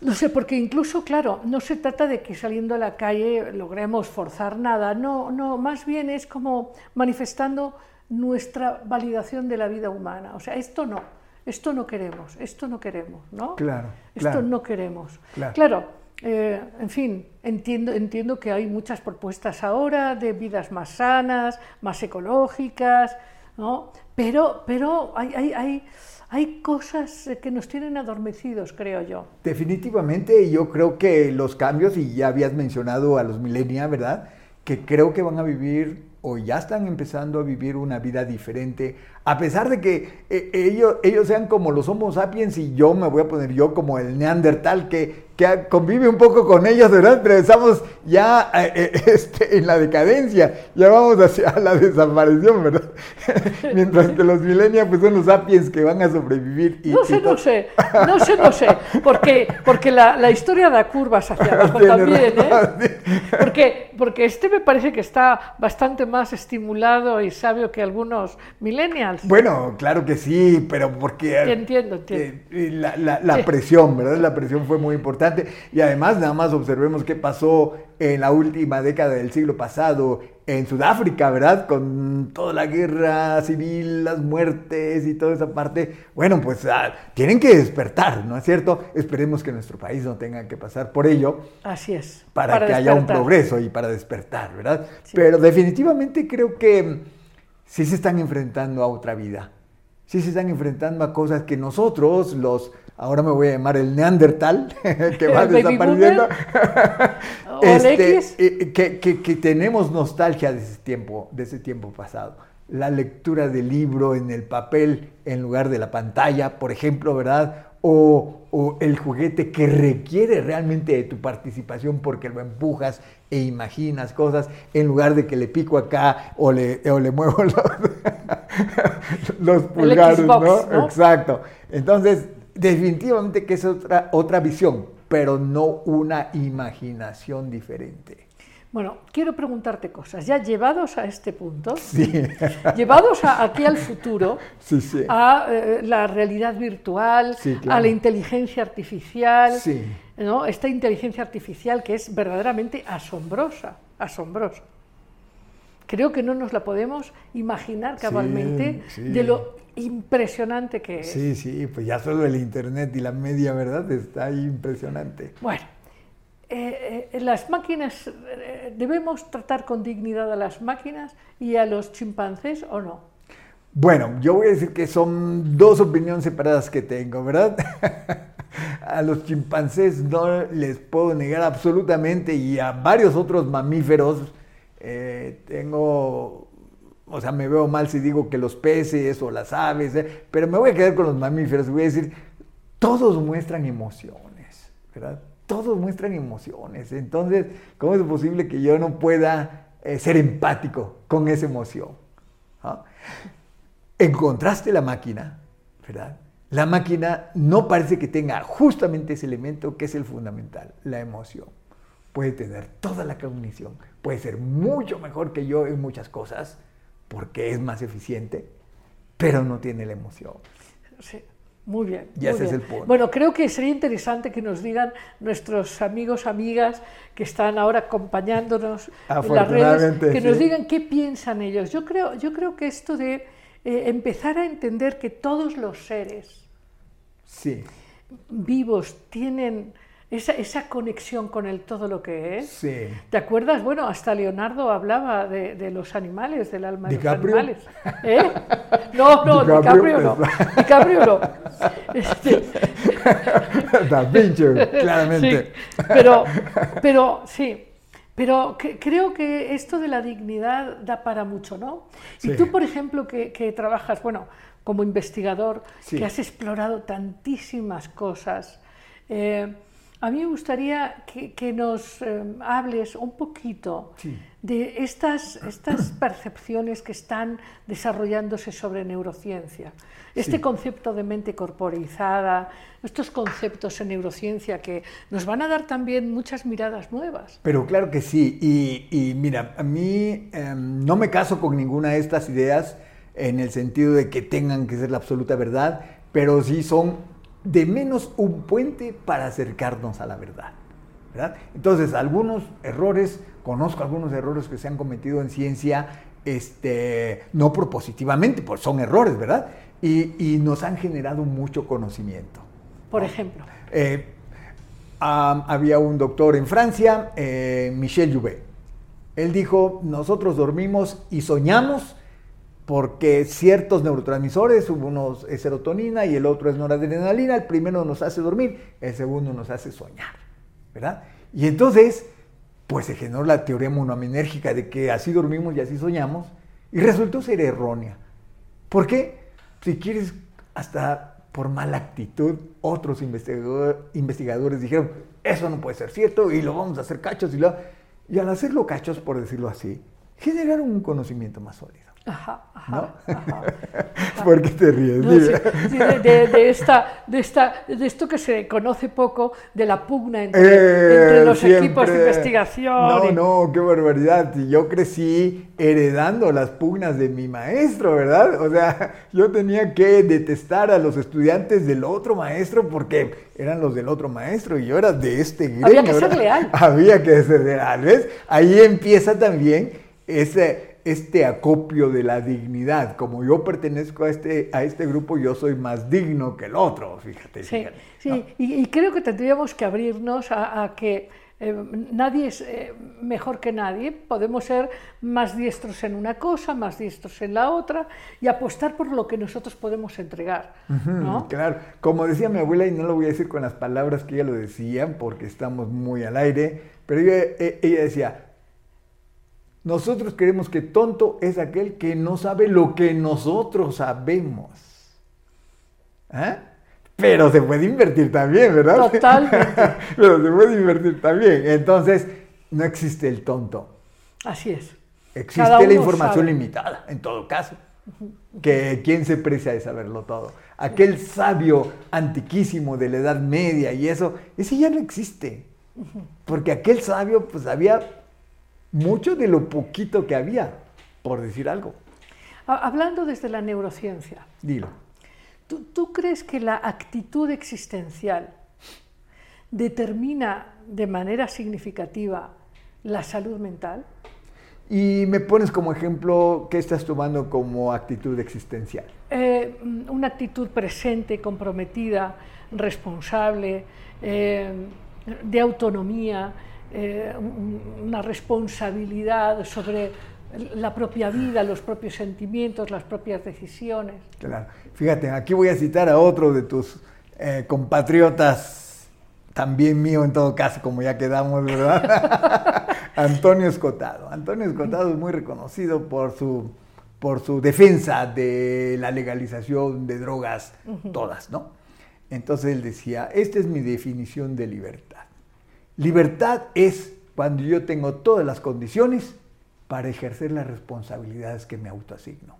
B: No sé, porque incluso, claro, no se trata de que saliendo a la calle logremos forzar nada, no, no, más bien es como manifestando nuestra validación de la vida humana. O sea, esto no, esto no queremos, esto no queremos, ¿no?
C: Claro,
B: Esto
C: claro.
B: no queremos.
C: Claro.
B: Eh, en fin, entiendo, entiendo que hay muchas propuestas ahora de vidas más sanas, más ecológicas, ¿no? Pero, pero hay, hay, hay, hay cosas que nos tienen adormecidos, creo yo.
C: Definitivamente yo creo que los cambios, y ya habías mencionado a los millennials, ¿verdad? Que creo que van a vivir o ya están empezando a vivir una vida diferente, a pesar de que eh, ellos, ellos sean como los Homo sapiens y yo me voy a poner yo como el Neandertal que, que convive un poco con ellos, ¿verdad? Pero estamos ya eh, eh, [laughs] este, en la decadencia, ya vamos hacia la desaparición, ¿verdad? [laughs] Mientras que los millennials pues son los sapiens que van a sobrevivir. Y,
B: No sé, no sé, no sé, no sé, porque, porque la, la historia da curvas hacia [laughs] abajo también,
C: razón,
B: ¿eh? Porque, porque este me parece que está bastante más estimulado y sabio que algunos millennials.
C: Bueno, claro que sí, pero porque...
B: Entiendo, entiendo.
C: eh, eh, la la- la
B: Sí.
C: presión, ¿verdad? La presión fue muy importante. Y además, nada más observemos qué pasó en la última década del siglo pasado en Sudáfrica, ¿verdad? Con toda la guerra civil, las muertes y toda esa parte. Bueno, pues ah, tienen que despertar, ¿no es cierto? Esperemos que nuestro país no tenga que pasar por ello
B: Así es.
C: para, que haya un progreso y para despertar, ¿verdad?
B: Sí.
C: Pero definitivamente creo que sí se están enfrentando a otra vida. Sí se están enfrentando a cosas que nosotros, los, ahora me voy a llamar el Neandertal, [laughs] que va
B: ¿El baby
C: desapareciendo, [laughs]
B: ¿O el X?
C: eh, que, que- que tenemos nostalgia de ese tiempo, de ese tiempo pasado. La lectura del libro en el papel en lugar de la pantalla, por ejemplo, ¿verdad? O, o el juguete que requiere realmente de tu participación porque lo empujas e imaginas cosas en lugar de que le pico acá o le, o le muevo [laughs] los... los pulgares, ¿no? Exacto. Entonces, definitivamente que es otra, otra visión, pero no una imaginación diferente.
B: Bueno, quiero preguntarte cosas. Ya llevados a este punto, [laughs] llevados aquí al futuro, a eh, la realidad virtual, a la inteligencia artificial, ¿no? esta inteligencia artificial que es verdaderamente asombrosa, asombrosa. Creo que no nos la podemos imaginar cabalmente de lo impresionante que es.
C: Sí, sí, pues ya solo el Internet y la media, ¿verdad? Está impresionante.
B: Bueno, eh, eh, las máquinas, eh, ¿debemos tratar con dignidad a las máquinas y a los chimpancés o no?
C: Bueno, yo voy a decir que son dos opiniones separadas que tengo, ¿verdad? [laughs] a los chimpancés no les puedo negar absolutamente y a varios otros mamíferos tengo, o sea, me veo mal si digo que los peces o las aves, pero me voy a quedar con los mamíferos, voy a decir, todos muestran emociones, ¿verdad? todos muestran emociones. Entonces, ¿cómo es posible que yo no pueda eh, ser empático con esa emoción? ¿Ah? Encontraste la máquina, ¿verdad? La máquina no parece que tenga justamente ese elemento que es el fundamental, la emoción. Puede tener toda la cognición, puede ser mucho mejor que yo en muchas cosas, porque es más eficiente, pero no tiene la emoción.
B: Sí. Muy bien.
C: Y ese es el punto.
B: Bueno, creo que sería interesante que nos digan nuestros amigos, amigas que están ahora acompañándonos en las redes, que nos digan qué piensan ellos. Yo creo, yo creo que esto de eh, empezar a entender que todos los seres
C: sí.
B: vivos tienen esa, esa, conexión con el todo lo que es.
C: Sí.
B: ¿Te acuerdas? Bueno, hasta Leonardo hablaba de, de los animales, del alma de los animales. ¿Eh? No, no, [laughs] DiCaprio, no. [laughs] DiCaprio no.
C: Este... [laughs] da Vinci, claramente.
B: Sí, pero, pero sí. Pero creo que esto de la dignidad da para mucho, ¿no? Y tú, por ejemplo, que, que trabajas, bueno, como investigador, que has explorado tantísimas cosas, eh, a mí me gustaría que, nos eh, hables un poquito de estas, estas [clears throat] percepciones que están desarrollándose sobre neurociencia. Este concepto de mente corporizada, estos conceptos en neurociencia que nos van a dar también muchas miradas nuevas.
C: Pero claro que sí. Y, mira, a mí em, no me caso con ninguna de estas ideas en el sentido de que tengan que ser la absoluta verdad, pero sí son de menos un puente para acercarnos a la verdad. ¿verdad? Entonces, algunos errores, conozco algunos errores que se han cometido en ciencia, este, no propositivamente, pues son errores, ¿verdad? Y, nos han generado mucho conocimiento.
B: Por ejemplo.
C: Eh, había un doctor en Francia, eh, Michel Jouvet. Él dijo, nosotros dormimos y soñamos porque ciertos neurotransmisores, uno es serotonina y el otro es noradrenalina, el primero nos hace dormir, el segundo nos hace soñar, ¿verdad? Y entonces, pues se generó la teoría monoaminérgica de que así dormimos y así soñamos, y resultó ser errónea. ¿Por qué? Si quieres, hasta por mala actitud, otros investigadores dijeron, eso no puede ser cierto, y lo vamos a hacer cachos, y, lo... y al hacerlo cachos, por decirlo así, generaron un conocimiento más sólido.
B: Ajá, ajá, [laughs]
C: ¿Por qué te ríes?
B: de, esta, de, esta, de esto que se conoce poco, de la pugna entre, eh, los equipos de investigación.
C: No, no, qué barbaridad. Yo crecí heredando las pugnas de mi maestro, ¿verdad? O sea, yo tenía que detestar a los estudiantes del otro maestro porque eran los del otro maestro y yo era de este
B: gremio. [laughs] Había que ser leal.
C: Había que ser leal, ¿ves? Ahí empieza también ese este acopio de la dignidad. Como yo pertenezco a este, a este grupo, yo soy más digno que el otro, fíjate.
B: Sí, sí. Y, creo que tendríamos que abrirnos a, que eh, nadie es eh, mejor que nadie, podemos ser más diestros en una cosa, más diestros en la otra y apostar por lo que nosotros podemos entregar.
C: Claro, como decía mi abuela, y no lo voy a decir con las palabras que ella lo decía, porque estamos muy al aire, pero ella decía, nosotros creemos que tonto es aquel que no sabe lo que nosotros sabemos. ¿Eh? Pero se puede invertir también, ¿verdad?
B: Totalmente. [laughs]
C: Pero se puede invertir también. Entonces, no existe el tonto.
B: Así es.
C: Existe la información limitada, en todo caso. que quién se precia de saberlo todo. Aquel sabio antiquísimo de la Edad Media y eso, ese ya no existe. Porque aquel sabio pues había mucho de lo poquito que había, por decir algo.
B: Ha- Hablando desde la neurociencia,
C: Dilo.
B: ¿tú, tú crees que la actitud existencial determina de manera significativa la salud mental?
C: Y me pones como ejemplo, ¿qué estás tomando como actitud existencial?
B: Eh, mm, una actitud presente, comprometida, responsable, eh, de autonomía, eh, un- una responsabilidad sobre la propia vida, los propios sentimientos, las propias decisiones.
C: Claro. Fíjate, aquí voy a citar a otro de tus eh, compatriotas, también mío en todo caso, como ya quedamos, ¿verdad? [laughs] Antonio Escotado. Antonio Escotado es muy reconocido por su, por su defensa de la legalización de drogas, todas, ¿no? Entonces él decía, esta es mi definición de libertad. Libertad es cuando yo tengo todas las condiciones para ejercer las responsabilidades que me autoasigno.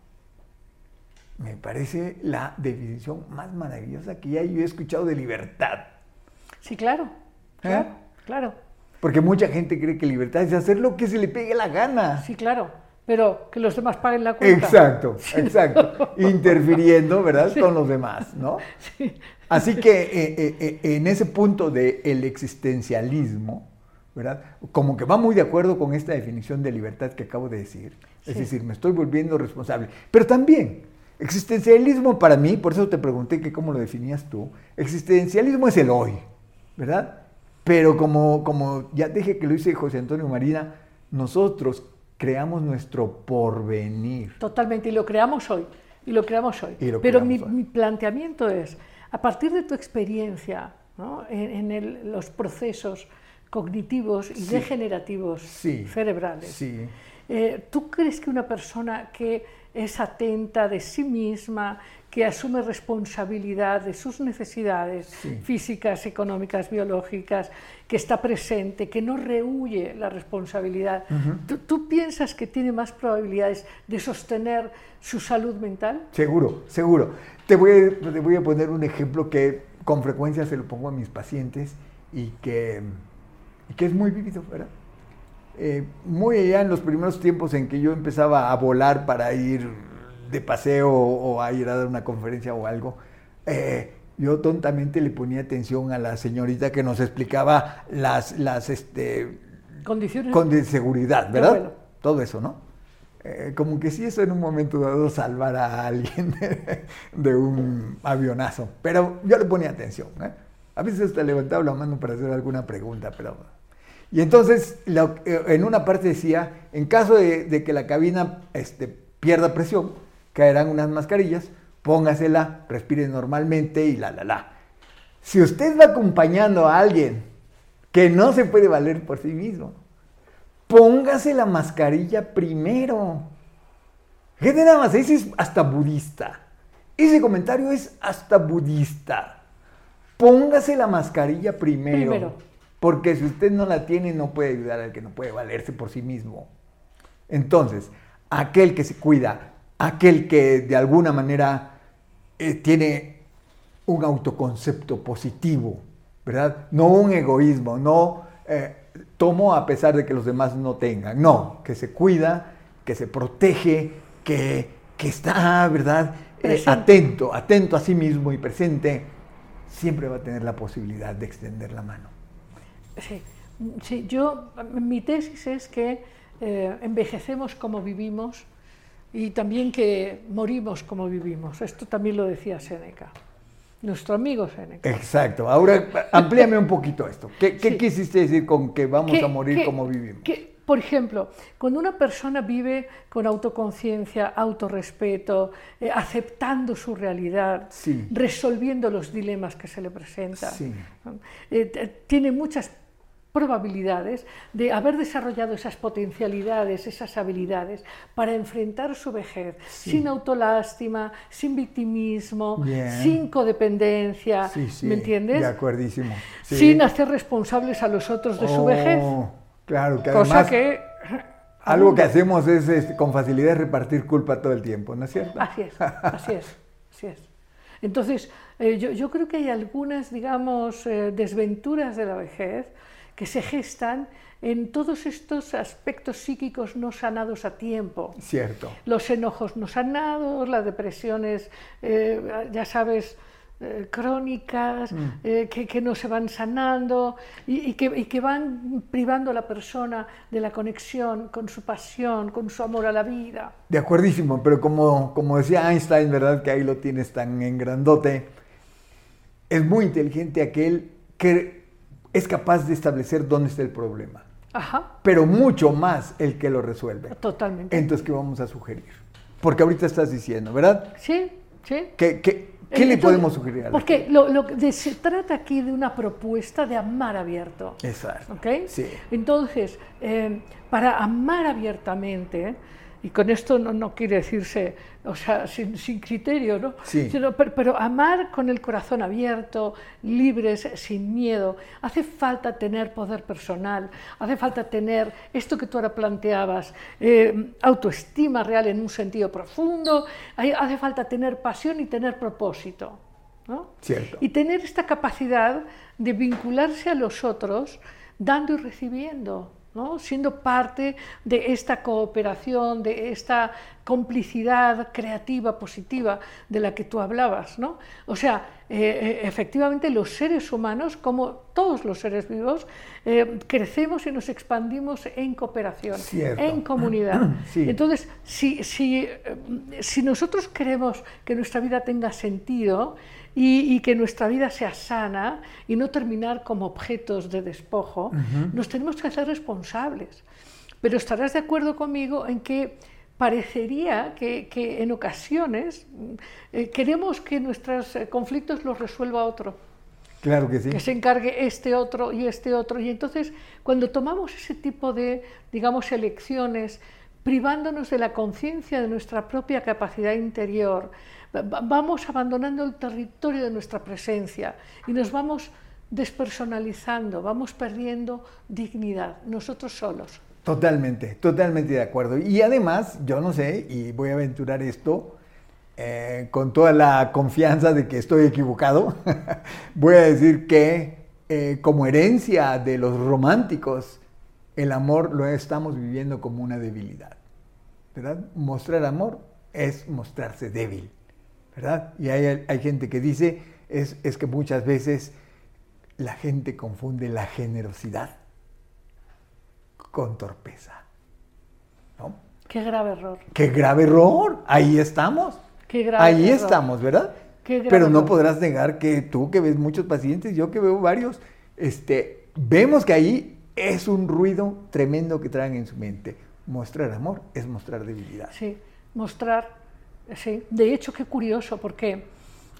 C: Me parece la definición más maravillosa que ya yo he escuchado de libertad.
B: Sí, claro, claro,
C: ¿Eh?
B: claro,
C: Porque mucha gente cree que libertad es hacer lo que se le pegue la gana.
B: sí, claro, pero que los demás paguen la cuenta.
C: Exacto, [laughs] exacto. Interfiriendo, ¿verdad?
B: Sí.
C: Con los demás, ¿no?
B: Sí.
C: Así que eh, eh, eh, en ese punto del existencialismo, ¿verdad? Como que va muy de acuerdo con esta definición de libertad que acabo de decir. Es
B: Sí.
C: decir, me estoy volviendo responsable. Pero también, existencialismo para mí, por eso te pregunté que cómo lo definías tú, existencialismo es el hoy, ¿verdad? Pero como, como ya dije que lo dice José Antonio Marina, nosotros creamos nuestro porvenir.
B: Totalmente, y lo creamos hoy, y lo creamos hoy.
C: Lo
B: Pero
C: creamos
B: mi,
C: hoy.
B: mi planteamiento es, a partir de tu experiencia ¿no? en, en el- los procesos cognitivos y
C: Sí.
B: degenerativos
C: Sí.
B: cerebrales,
C: Sí.
B: eh, ¿tú crees que una persona que es atenta de sí misma, que asume responsabilidad de sus necesidades
C: Sí.
B: físicas, económicas, biológicas, que está presente, que no rehuye la responsabilidad, ¿tú, tú piensas que tiene más probabilidades de sostener su salud mental?
C: Seguro, seguro. Te voy, a, te voy a poner un ejemplo que con frecuencia se lo pongo a mis pacientes y que, y que es muy vívido, ¿verdad? Eh, muy allá en los primeros tiempos en que yo empezaba a volar para ir de paseo o a ir a dar una conferencia o algo, eh, yo tontamente le ponía atención a la señorita que nos explicaba las, las este,
B: Condiciones.
C: con de seguridad, ¿verdad?
B: bueno.
C: Todo eso, ¿no? Eh, como que si eso en un momento dado salvara a alguien [laughs] de, un avionazo. Pero yo le ponía atención. ¿eh? A veces hasta levantaba la mano para hacer alguna pregunta, pero... Y entonces, eh, en una parte decía, en caso de, de que la cabina este, pierda presión, caerán unas mascarillas, póngasela, respire normalmente y la, la, la. Si usted va acompañando a alguien que no se puede valer por sí mismo, póngase la mascarilla primero. Gente, nada más, ese es hasta budista. Ese comentario es hasta budista. Póngase la mascarilla primero.
B: Primero.
C: Porque si usted no la tiene, no puede ayudar al que no puede valerse por sí mismo. Entonces, aquel que se cuida, aquel que de alguna manera eh, tiene un autoconcepto positivo, ¿verdad? No un egoísmo, no eh, tomo a pesar de que los demás no tengan, no, que se cuida, que se protege, que, que está, ¿verdad? Eh, atento, atento a sí mismo y presente, siempre va a tener la posibilidad de extender la mano.
B: Sí, sí, yo, mi tesis es que eh, envejecemos como vivimos y también que morimos como vivimos. Esto también lo decía Séneca, nuestro amigo Séneca.
C: Exacto. Ahora, amplíame un poquito esto. ¿Qué, qué
B: Sí.
C: quisiste decir con que vamos
B: Que-
C: a morir
B: que-
C: como vivimos?
B: que, por ejemplo, cuando una persona vive con autoconciencia, autorrespeto, eh, aceptando su realidad,
C: Sí.
B: resolviendo los dilemas que se le presentan,
C: Sí.
B: eh, tiene muchas probabilidades de haber desarrollado esas potencialidades, esas habilidades para enfrentar su vejez
C: Sí.
B: sin autolástima, sin victimismo,
C: Bien.
B: sin codependencia,
C: Sí, sí.
B: ¿me entiendes?
C: De acuerdísimo.
B: Sin hacer responsables a los otros de su vejez.
C: Oh, Claro, que
B: Cosa
C: además
B: que [laughs]
C: Algo que hacemos es con facilidad repartir culpa todo el tiempo, ¿no es cierto?
B: Así es, así es, así es. Entonces, eh, yo, yo, creo que hay algunas, digamos, eh, desventuras de la vejez que se gestan en todos estos aspectos psíquicos no sanados a tiempo.
C: Cierto.
B: Los enojos no sanados, las depresiones, eh, ya sabes, eh, crónicas,
C: Mm.
B: eh, que, que no se van sanando y, y que, y que van privando a la persona de la conexión con su pasión, con su amor a la vida.
C: De acuerdísimo, pero como, como decía Einstein, ¿verdad? Que ahí lo tienes tan en grandote, es muy inteligente aquel que es capaz de establecer dónde está el problema,
B: Ajá,
C: pero mucho más el que lo resuelve.
B: totalmente.
C: Entonces, ¿qué vamos a sugerir? Porque ahorita estás diciendo, ¿verdad?
B: Sí, sí.
C: ¿Qué, qué, qué le podemos sugerir a la
B: Porque lo, lo de- se trata aquí de una propuesta de amar abierto.
C: Exacto.
B: ¿ok?
C: Sí.
B: Entonces, eh, para amar abiertamente, y con esto no, no quiere decirse, o sea, sin, sin criterio, ¿no?
C: Sí.
B: Sino, pero, pero amar con el corazón abierto, libres, sin miedo. Hace falta tener poder personal, hace falta tener esto que tú ahora planteabas, eh, autoestima real en un sentido profundo, hay- hace falta tener pasión y tener propósito. ¿no?
C: Cierto.
B: Y tener esta capacidad de vincularse a los otros dando y recibiendo, ¿no? siendo parte de esta cooperación, de esta complicidad creativa, positiva de la que tú hablabas. ¿no? O sea, eh, eh, efectivamente los seres humanos, como todos los seres vivos, eh, crecemos y nos expandimos en cooperación,
C: Cierto.
B: en comunidad. [clears throat]
C: Sí.
B: Entonces, si, si, si nosotros queremos que nuestra vida tenga sentido y, y que nuestra vida sea sana y no terminar como objetos de despojo, nos tenemos que hacer responsables. Pero estarás de acuerdo conmigo en que parecería que, que en ocasiones eh, queremos que nuestros eh, conflictos los resuelva otro
C: Claro que sí.
B: que se encargue este otro y este otro. Y entonces, cuando tomamos ese tipo de, digamos, elecciones, privándonos de la conciencia de nuestra propia capacidad interior, vamos abandonando el territorio de nuestra presencia y nos vamos despersonalizando, vamos perdiendo dignidad, nosotros solos.
C: Totalmente, totalmente de acuerdo. Y además, yo no sé, y voy a aventurar esto eh, con toda la confianza de que estoy equivocado, [laughs] voy a decir que eh, como herencia de los románticos, el amor lo estamos viviendo como una debilidad. ¿Verdad? Mostrar amor es mostrarse débil. ¿Verdad? Y hay, hay gente que dice es, es que muchas veces la gente confunde la generosidad con torpeza. ¿no?
B: Qué grave error.
C: ¡Qué grave error! Ahí estamos.
B: Qué grave
C: Ahí
B: error.
C: estamos, ¿verdad?
B: Qué grave
C: Pero no
B: error.
C: podrás negar que tú que ves muchos pacientes, yo que veo varios, este, vemos que ahí es un ruido tremendo que traen en su mente. Mostrar amor es mostrar debilidad.
B: Sí, mostrar, sí. De hecho, qué curioso, porque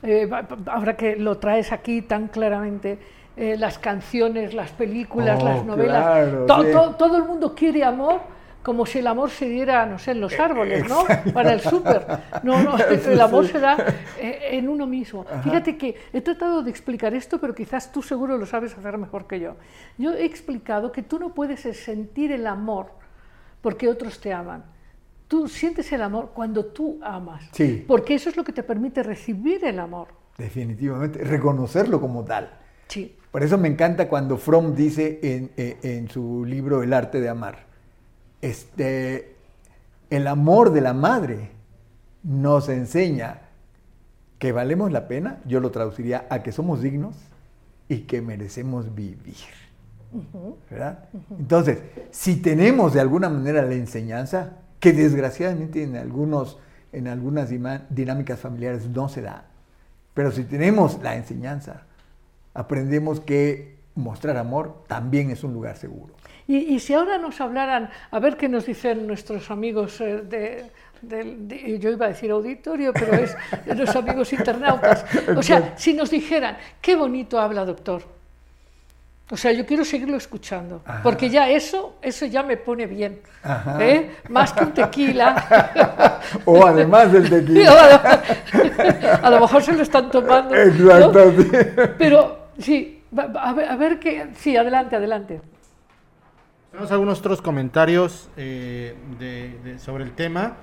B: eh, ahora que lo traes aquí tan claramente, eh, las canciones, las películas,
C: Oh,
B: las novelas,
C: claro,
B: to-
C: sí.
B: to- todo el mundo quiere amor como si el amor se diera, no sé, en
C: Eh,
B: los árboles, ¿no? Para el súper. No, no, [laughs] el amor se da eh, en uno mismo. Fíjate que he tratado de explicar esto, pero quizás tú seguro lo sabes hacer mejor que yo. Yo he explicado que tú no puedes sentir el amor porque otros te aman. Tú sientes el amor cuando tú amas,
C: Sí.
B: porque eso es lo que te permite recibir el amor.
C: Definitivamente, reconocerlo como tal.
B: Sí,
C: Por eso me encanta cuando Fromm dice en, en- en su libro El arte de amar, este, el amor de la madre nos enseña que valemos la pena, yo lo traduciría a que somos dignos y que merecemos vivir. ¿verdad? Entonces, si tenemos de alguna manera la enseñanza, que desgraciadamente en, algunos, en algunas dinámicas familiares no se da, pero si tenemos la enseñanza, aprendemos que mostrar amor también es un lugar seguro.
B: Y, y si ahora nos hablaran, a ver qué nos dicen nuestros amigos eh, de, del- de- yo iba a decir auditorio, pero es de [laughs] los amigos internautas. O sea, si nos dijeran, qué bonito habla doctor. O sea, yo quiero seguirlo escuchando,
C: Ajá.
B: porque ya eso, eso ya me pone bien. ¿eh? Más que un tequila. [laughs]
C: O además del tequila. [laughs]
B: a lo mejor se lo están tomando. ¿no?
C: Exacto. sí.
B: Pero sí, va- va- a ver, a ver qué. Sí, adelante, adelante.
D: Tenemos algunos otros comentarios eh, de- de- sobre el tema.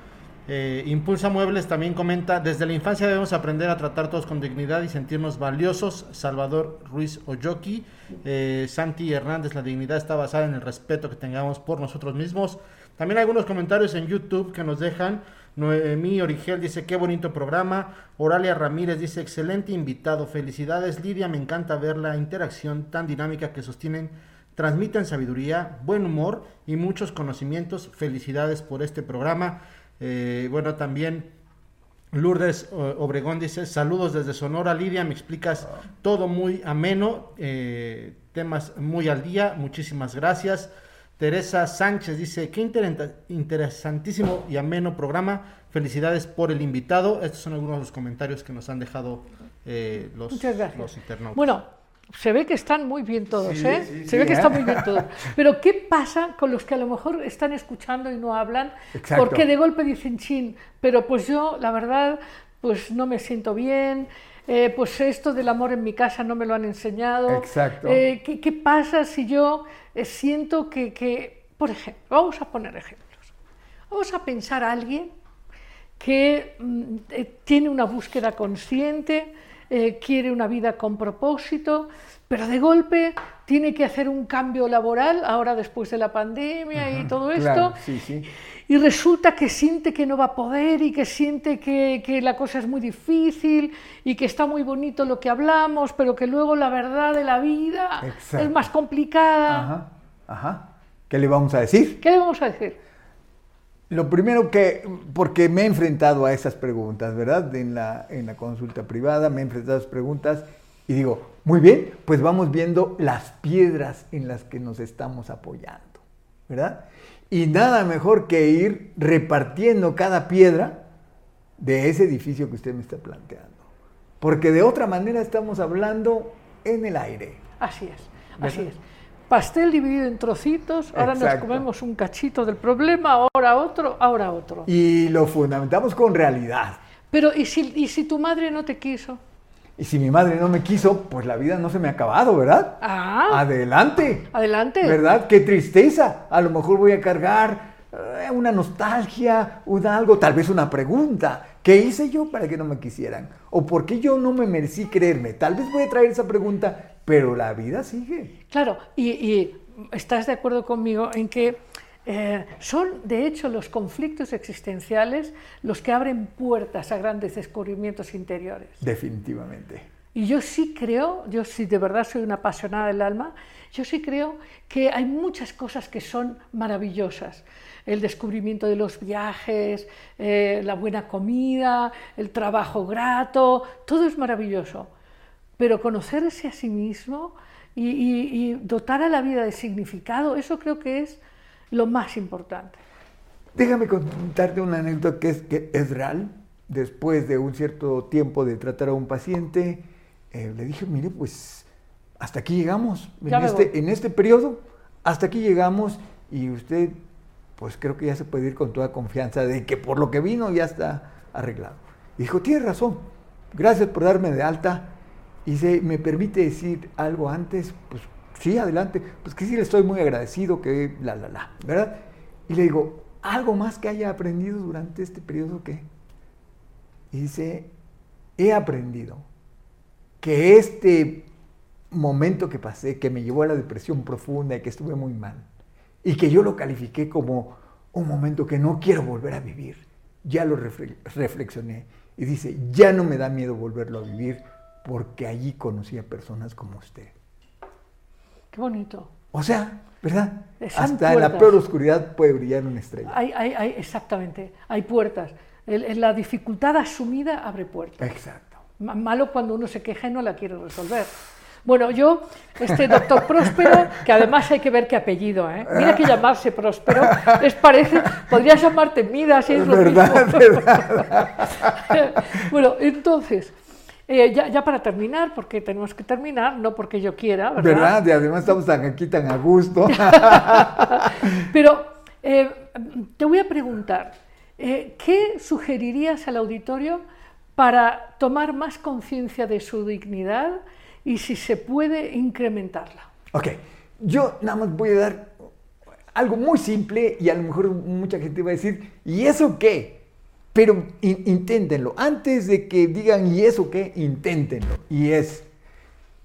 D: Eh, Impulsa Muebles también comenta, desde la infancia debemos aprender a tratar todos con dignidad y sentirnos valiosos. Salvador Ruiz Oyoki, eh, Santi Hernández, la dignidad está basada en el respeto que tengamos por nosotros mismos. También algunos comentarios en YouTube que nos dejan. Noemí Origel dice, qué bonito programa. Oralia Ramírez dice, excelente invitado. Felicidades Lidia, me encanta ver la interacción tan dinámica que sostienen. Transmiten sabiduría, buen humor y muchos conocimientos. Felicidades por este programa. Eh, bueno, también Lourdes eh, Obregón dice, saludos desde Sonora, Lidia, me explicas todo muy ameno, eh, temas muy al día, muchísimas gracias. Teresa Sánchez dice, qué interesantísimo y ameno programa, felicidades por el invitado. Estos son algunos de los comentarios que nos han dejado eh, los, los internautas.
B: Bueno, se ve que están muy bien todos,
C: Sí,
B: ¿eh?
C: sí,
B: se ve que
C: ¿eh?
B: están muy bien todos. [laughs] Pero ¿qué pasa con los que a lo mejor están escuchando y no hablan?
C: Exacto.
B: Porque de golpe dicen, chin, pero pues yo, la verdad, pues no me siento bien. eh, pues esto del amor en mi casa no me lo han enseñado.
C: Exacto.
B: Eh, ¿qué, qué pasa si yo eh, siento que, que, por ejemplo, vamos a poner ejemplos. Vamos a pensar a alguien que mm, eh, tiene una búsqueda consciente, eh, quiere una vida con propósito, pero de golpe tiene que hacer un cambio laboral, ahora después de la pandemia y todo esto,
C: Claro, sí, sí.
B: y resulta que siente que no va a poder y que siente que, que la cosa es muy difícil y que está muy bonito lo que hablamos, pero que luego la verdad de la vida
C: Exacto.
B: es más complicada.
C: Ajá, ajá. ¿Qué le vamos a decir?
B: ¿Qué le vamos a decir?
C: Lo primero que, porque me he enfrentado a esas preguntas, ¿verdad? En la, en la consulta privada me he enfrentado a esas preguntas y digo, muy bien, pues vamos viendo las piedras en las que nos estamos apoyando, ¿verdad? Y nada mejor que ir repartiendo cada piedra de ese edificio que usted me está planteando. Porque de otra manera estamos hablando en el aire.
B: Así es, así
C: ¿Verdad?
B: es. Pastel dividido en trocitos, ahora nos comemos un cachito del problema, ahora otro, ahora otro.
C: Y lo fundamentamos con realidad.
B: Pero ¿y si, y si tu madre no te quiso?
C: Y si mi madre no me quiso, pues la vida no se me ha acabado, ¿verdad?
B: Ah,
C: Adelante.
B: adelante.
C: ¿Verdad? Qué tristeza. A lo mejor voy a cargar eh, una nostalgia, un algo, tal vez una pregunta. ¿Qué hice yo para que no me quisieran? ¿O por qué yo no me merecí creerme? Tal vez voy a traer esa pregunta, pero la vida sigue.
B: Claro, y, y estás de acuerdo conmigo en que eh, son, de hecho, los conflictos existenciales los que abren puertas a grandes descubrimientos interiores.
C: Definitivamente.
B: Y yo sí creo, yo sí de verdad soy una apasionada del alma, yo sí creo que hay muchas cosas que son maravillosas. El descubrimiento de los viajes, eh, la buena comida, el trabajo grato, todo es maravilloso. Pero conocerse a sí mismo y, y- y dotar a la vida de significado, eso creo que es lo más importante.
C: Déjame contarte una anécdota que es, que es real. Después de un cierto tiempo de tratar a un paciente, eh, le dije, mire, pues hasta aquí llegamos. En este, en este periodo, hasta aquí llegamos y usted, pues creo que ya se puede ir con toda confianza de que por lo que vino ya está arreglado. Y dijo, tiene razón, gracias por darme de alta. Y se me permite decir algo antes, pues sí, adelante, pues que sí le estoy muy agradecido, que la, la, la, ¿verdad? Y le digo, ¿algo más que haya aprendido durante este periodo qué? Y dice, he aprendido que este momento que pasé, que me llevó a la depresión profunda y que estuve muy mal, y que yo lo califiqué como un momento que no quiero volver a vivir, ya lo refle- reflexioné y dice, ya no me da miedo volverlo a vivir porque allí conocí a personas como usted.
B: Qué bonito.
C: O sea, ¿verdad? Hasta en la peor oscuridad puede brillar una estrella.
B: Hay, hay- hay- exactamente, hay puertas. El- el- la dificultad asumida abre puertas.
C: Exacto.
B: Ma- Malo cuando uno se queja y no la quiere resolver. Bueno, yo, este doctor Próspero, que además hay que ver qué apellido, ¿eh? Mira que llamarse Próspero, les parece, podrías llamarte Midas, si es lo
C: ¿Verdad?
B: mismo. [laughs] [laughs] bueno, entonces, eh, ya, ya para terminar, porque tenemos que terminar, no porque yo quiera, ¿verdad?
C: ¿Verdad? Y además estamos aquí tan a gusto. [laughs]
B: Pero [laughs] eh, te voy a preguntar, eh, ¿qué sugerirías al auditorio para tomar más conciencia de su dignidad y si se puede incrementarla?
C: ok, yo nada más voy a dar algo muy simple y a lo mejor mucha gente va a decir, ¿y eso qué? Pero in- inténtenlo. Antes de que digan, ¿y eso qué? Inténtenlo. Y es,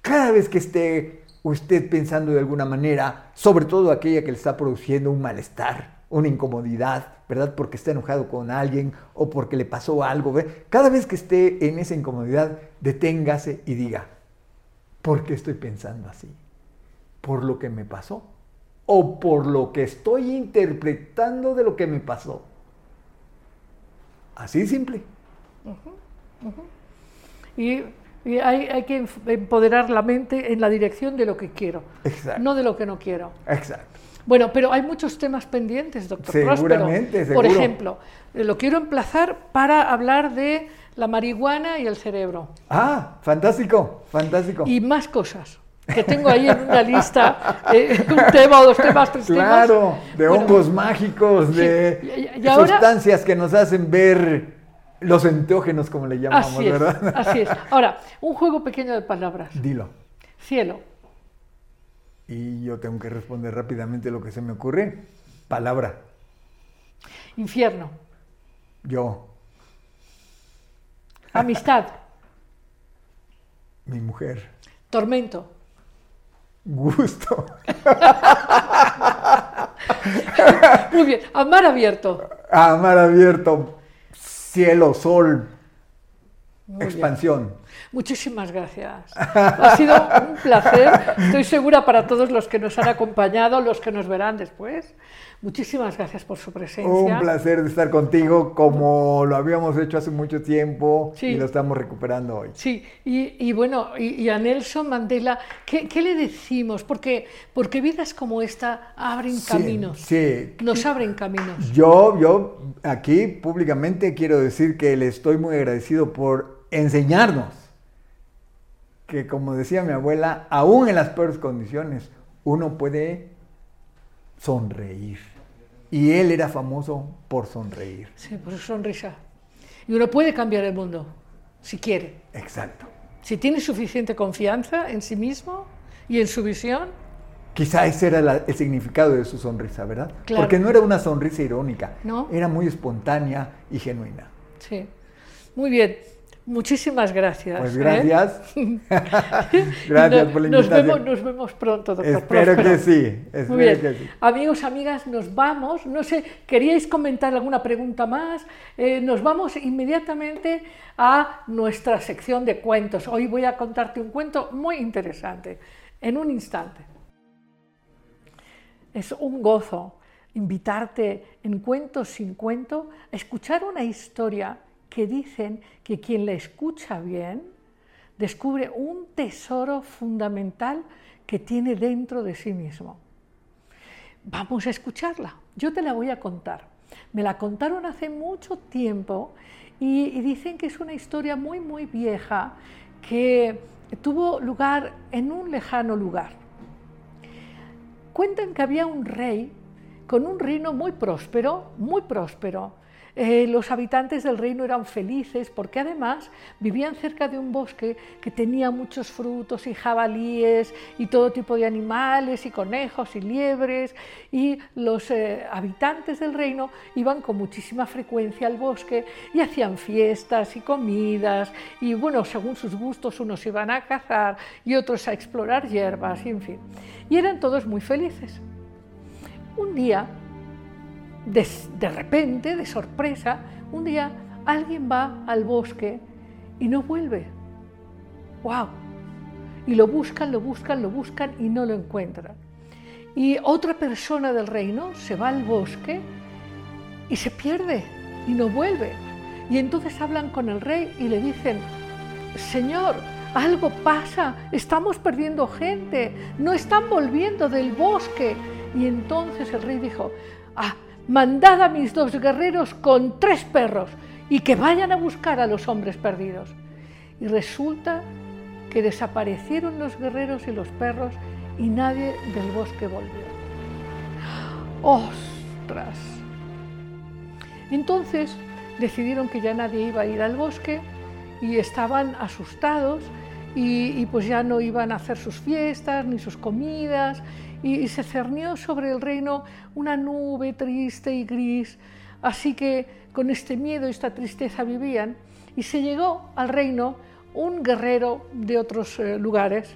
C: cada vez que esté usted pensando de alguna manera, sobre todo aquella que le está produciendo un malestar, una incomodidad, ¿verdad? Porque está enojado con alguien o porque le pasó algo. Cada vez que esté en esa incomodidad, deténgase y diga, ¿por qué estoy pensando así? ¿Por lo que me pasó? ¿O por lo que estoy interpretando de lo que me pasó? Así simple.
B: Y, y hay, hay que empoderar la mente en la dirección de lo que quiero,
C: Exacto.
B: no de lo que no quiero.
C: Exacto.
B: Bueno, pero hay muchos temas pendientes, doctor Próspero.
C: Seguramente,
B: Por
C: seguro.
B: ejemplo, eh, lo quiero emplazar para hablar de la marihuana y el cerebro
C: Ah, fantástico, fantástico.
B: y más cosas que tengo ahí en una lista, eh, [laughs] un tema o dos temas, tres
C: Claro,
B: temas.
C: de
B: Bueno,
C: hongos mágicos, de
B: y- y ahora-
C: sustancias que nos hacen ver los enteógenos, como le llamamos,
B: Así es,
C: ¿verdad?
B: así es. [laughs] Ahora, un juego pequeño de palabras.
C: Dilo.
B: Cielo,
C: Y yo tengo que responder rápidamente lo que se me ocurre. Palabra.
B: infierno,
C: Yo,
B: amistad,
C: mi mujer.
B: tormento,
C: Gusto.
B: Muy bien, a mar abierto.
C: A mar abierto. Cielo, sol.
B: Muy bien. Muchísimas gracias. Ha sido un placer. Estoy segura para todos los que nos han acompañado, los que nos verán después. Muchísimas gracias por su presencia.
C: Un placer de estar contigo como lo habíamos hecho hace mucho tiempo
B: Sí.
C: y lo estamos recuperando hoy.
B: Sí, y, y bueno, y, y a Nelson Mandela, ¿qué, qué le decimos? Porque, porque vidas como esta abren
C: Sí,
B: caminos.
C: Sí,
B: Nos abren caminos.
C: Yo, yo aquí públicamente quiero decir que le estoy muy agradecido por enseñarnos que, como decía mi abuela, aún en las peores condiciones, uno puede sonreír. Y él era famoso por sonreír.
B: Sí, por su sonrisa. Y uno puede cambiar el mundo, si quiere.
C: Exacto.
B: Si tiene suficiente confianza en sí mismo y en su visión,
C: Quizá ese era la- el significado de su sonrisa, ¿verdad?
B: Claro.
C: Porque no era una sonrisa irónica,
B: No.
C: era muy espontánea y genuina.
B: sí. Muy bien. Muchísimas gracias.
C: Pues
B: ¿eh?
C: gracias. [laughs] [laughs] Gracias por la
B: nos
C: invitación.
B: vemos, nos vemos pronto, doctor
C: Espero
B: Próspero.
C: que sí,
B: Muy bien.
C: que sí.
B: Amigos, amigas, nos vamos. No sé, ¿queríais comentar alguna pregunta más? Eh, nos vamos inmediatamente a nuestra sección de cuentos. Hoy voy a contarte un cuento muy interesante, en un instante. Es un gozo invitarte en Cuentos sin cuento a escuchar una historia que dicen que quien la escucha bien descubre un tesoro fundamental que tiene dentro de sí mismo. Vamos a escucharla. Yo te la voy a contar. Me la contaron hace mucho tiempo y, y dicen que es una historia muy, muy vieja que tuvo lugar en un lejano lugar. Cuentan que había un rey con un reino muy próspero, muy próspero. Eh, los habitantes del reino eran felices porque además vivían cerca de un bosque que tenía muchos frutos y jabalíes y todo tipo de animales y conejos y liebres y los eh, habitantes del reino iban con muchísima frecuencia al bosque y hacían fiestas y comidas y bueno, según sus gustos unos iban a cazar y otros a explorar hierbas y en fin. Y eran todos muy felices. Un día de, de, repente, de sorpresa, un día alguien va al bosque y no vuelve. ¡Wow! Y lo buscan, lo buscan, lo buscan y no lo encuentran. Y otra persona del reino se va al bosque y se pierde y no vuelve. Y entonces hablan con el rey y le dicen, Señor, algo pasa, estamos perdiendo gente, no están volviendo del bosque. Y entonces el rey dijo, ah, mandad a mis dos guerreros con tres perros y que vayan a buscar a los hombres perdidos. Y resulta que desaparecieron los guerreros y los perros y nadie del bosque volvió. ¡Ostras! Entonces decidieron que ya nadie iba a ir al bosque y estaban asustados y, pues ya no iban a hacer sus fiestas ni sus comidas y, se cernió sobre el reino una nube triste y gris, así que con este miedo y esta tristeza vivían y se llegó al reino un guerrero de otros eh, lugares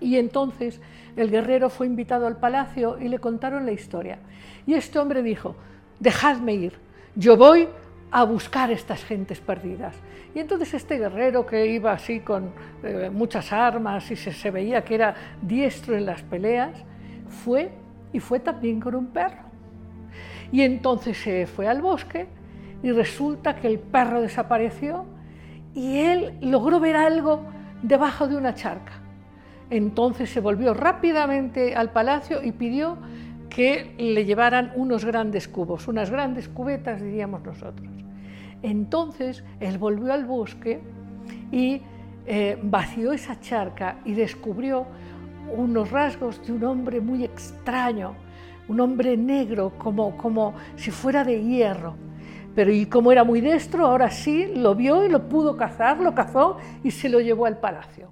B: y entonces el guerrero fue invitado al palacio y le contaron la historia. Y este hombre dijo, dejadme ir, yo voy a buscar estas gentes perdidas. Y entonces este guerrero que iba así con eh, muchas armas y se, se veía que era diestro en las peleas, fue y fue también con un perro. Y entonces se fue al bosque y resulta que el perro desapareció y él logró ver algo debajo de una charca. Entonces se volvió rápidamente al palacio y pidió que le llevaran unos grandes cubos, unas grandes cubetas, diríamos nosotros. Entonces él volvió al bosque y eh, vació esa charca y descubrió unos rasgos de un hombre muy extraño, un hombre negro, como, como si fuera de hierro. Pero y como era muy destro, ahora sí lo vio y lo pudo cazar, lo cazó y se lo llevó al palacio.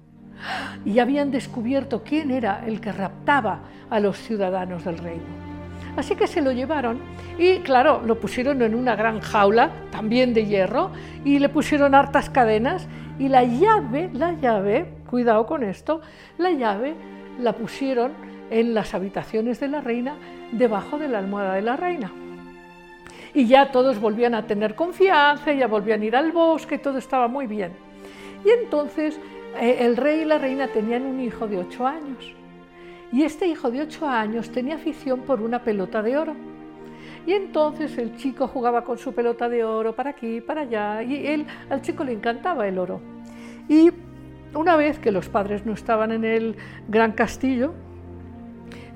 B: Y habían descubierto quién era el que raptaba a los ciudadanos del reino. Así que se lo llevaron y claro, lo pusieron en una gran jaula, también de hierro, y le pusieron hartas cadenas y la llave, la llave, cuidado con esto, la llave la pusieron en las habitaciones de la reina, debajo de la almohada de la reina. Y ya todos volvían a tener confianza, ya volvían a ir al bosque, todo estaba muy bien. Y entonces eh, el rey y la reina tenían un hijo de ocho años. Y este hijo de ocho años tenía afición por una pelota de oro. Y entonces el chico jugaba con su pelota de oro para aquí, para allá, y él, al chico le encantaba el oro. Y una vez que los padres no estaban en el gran castillo,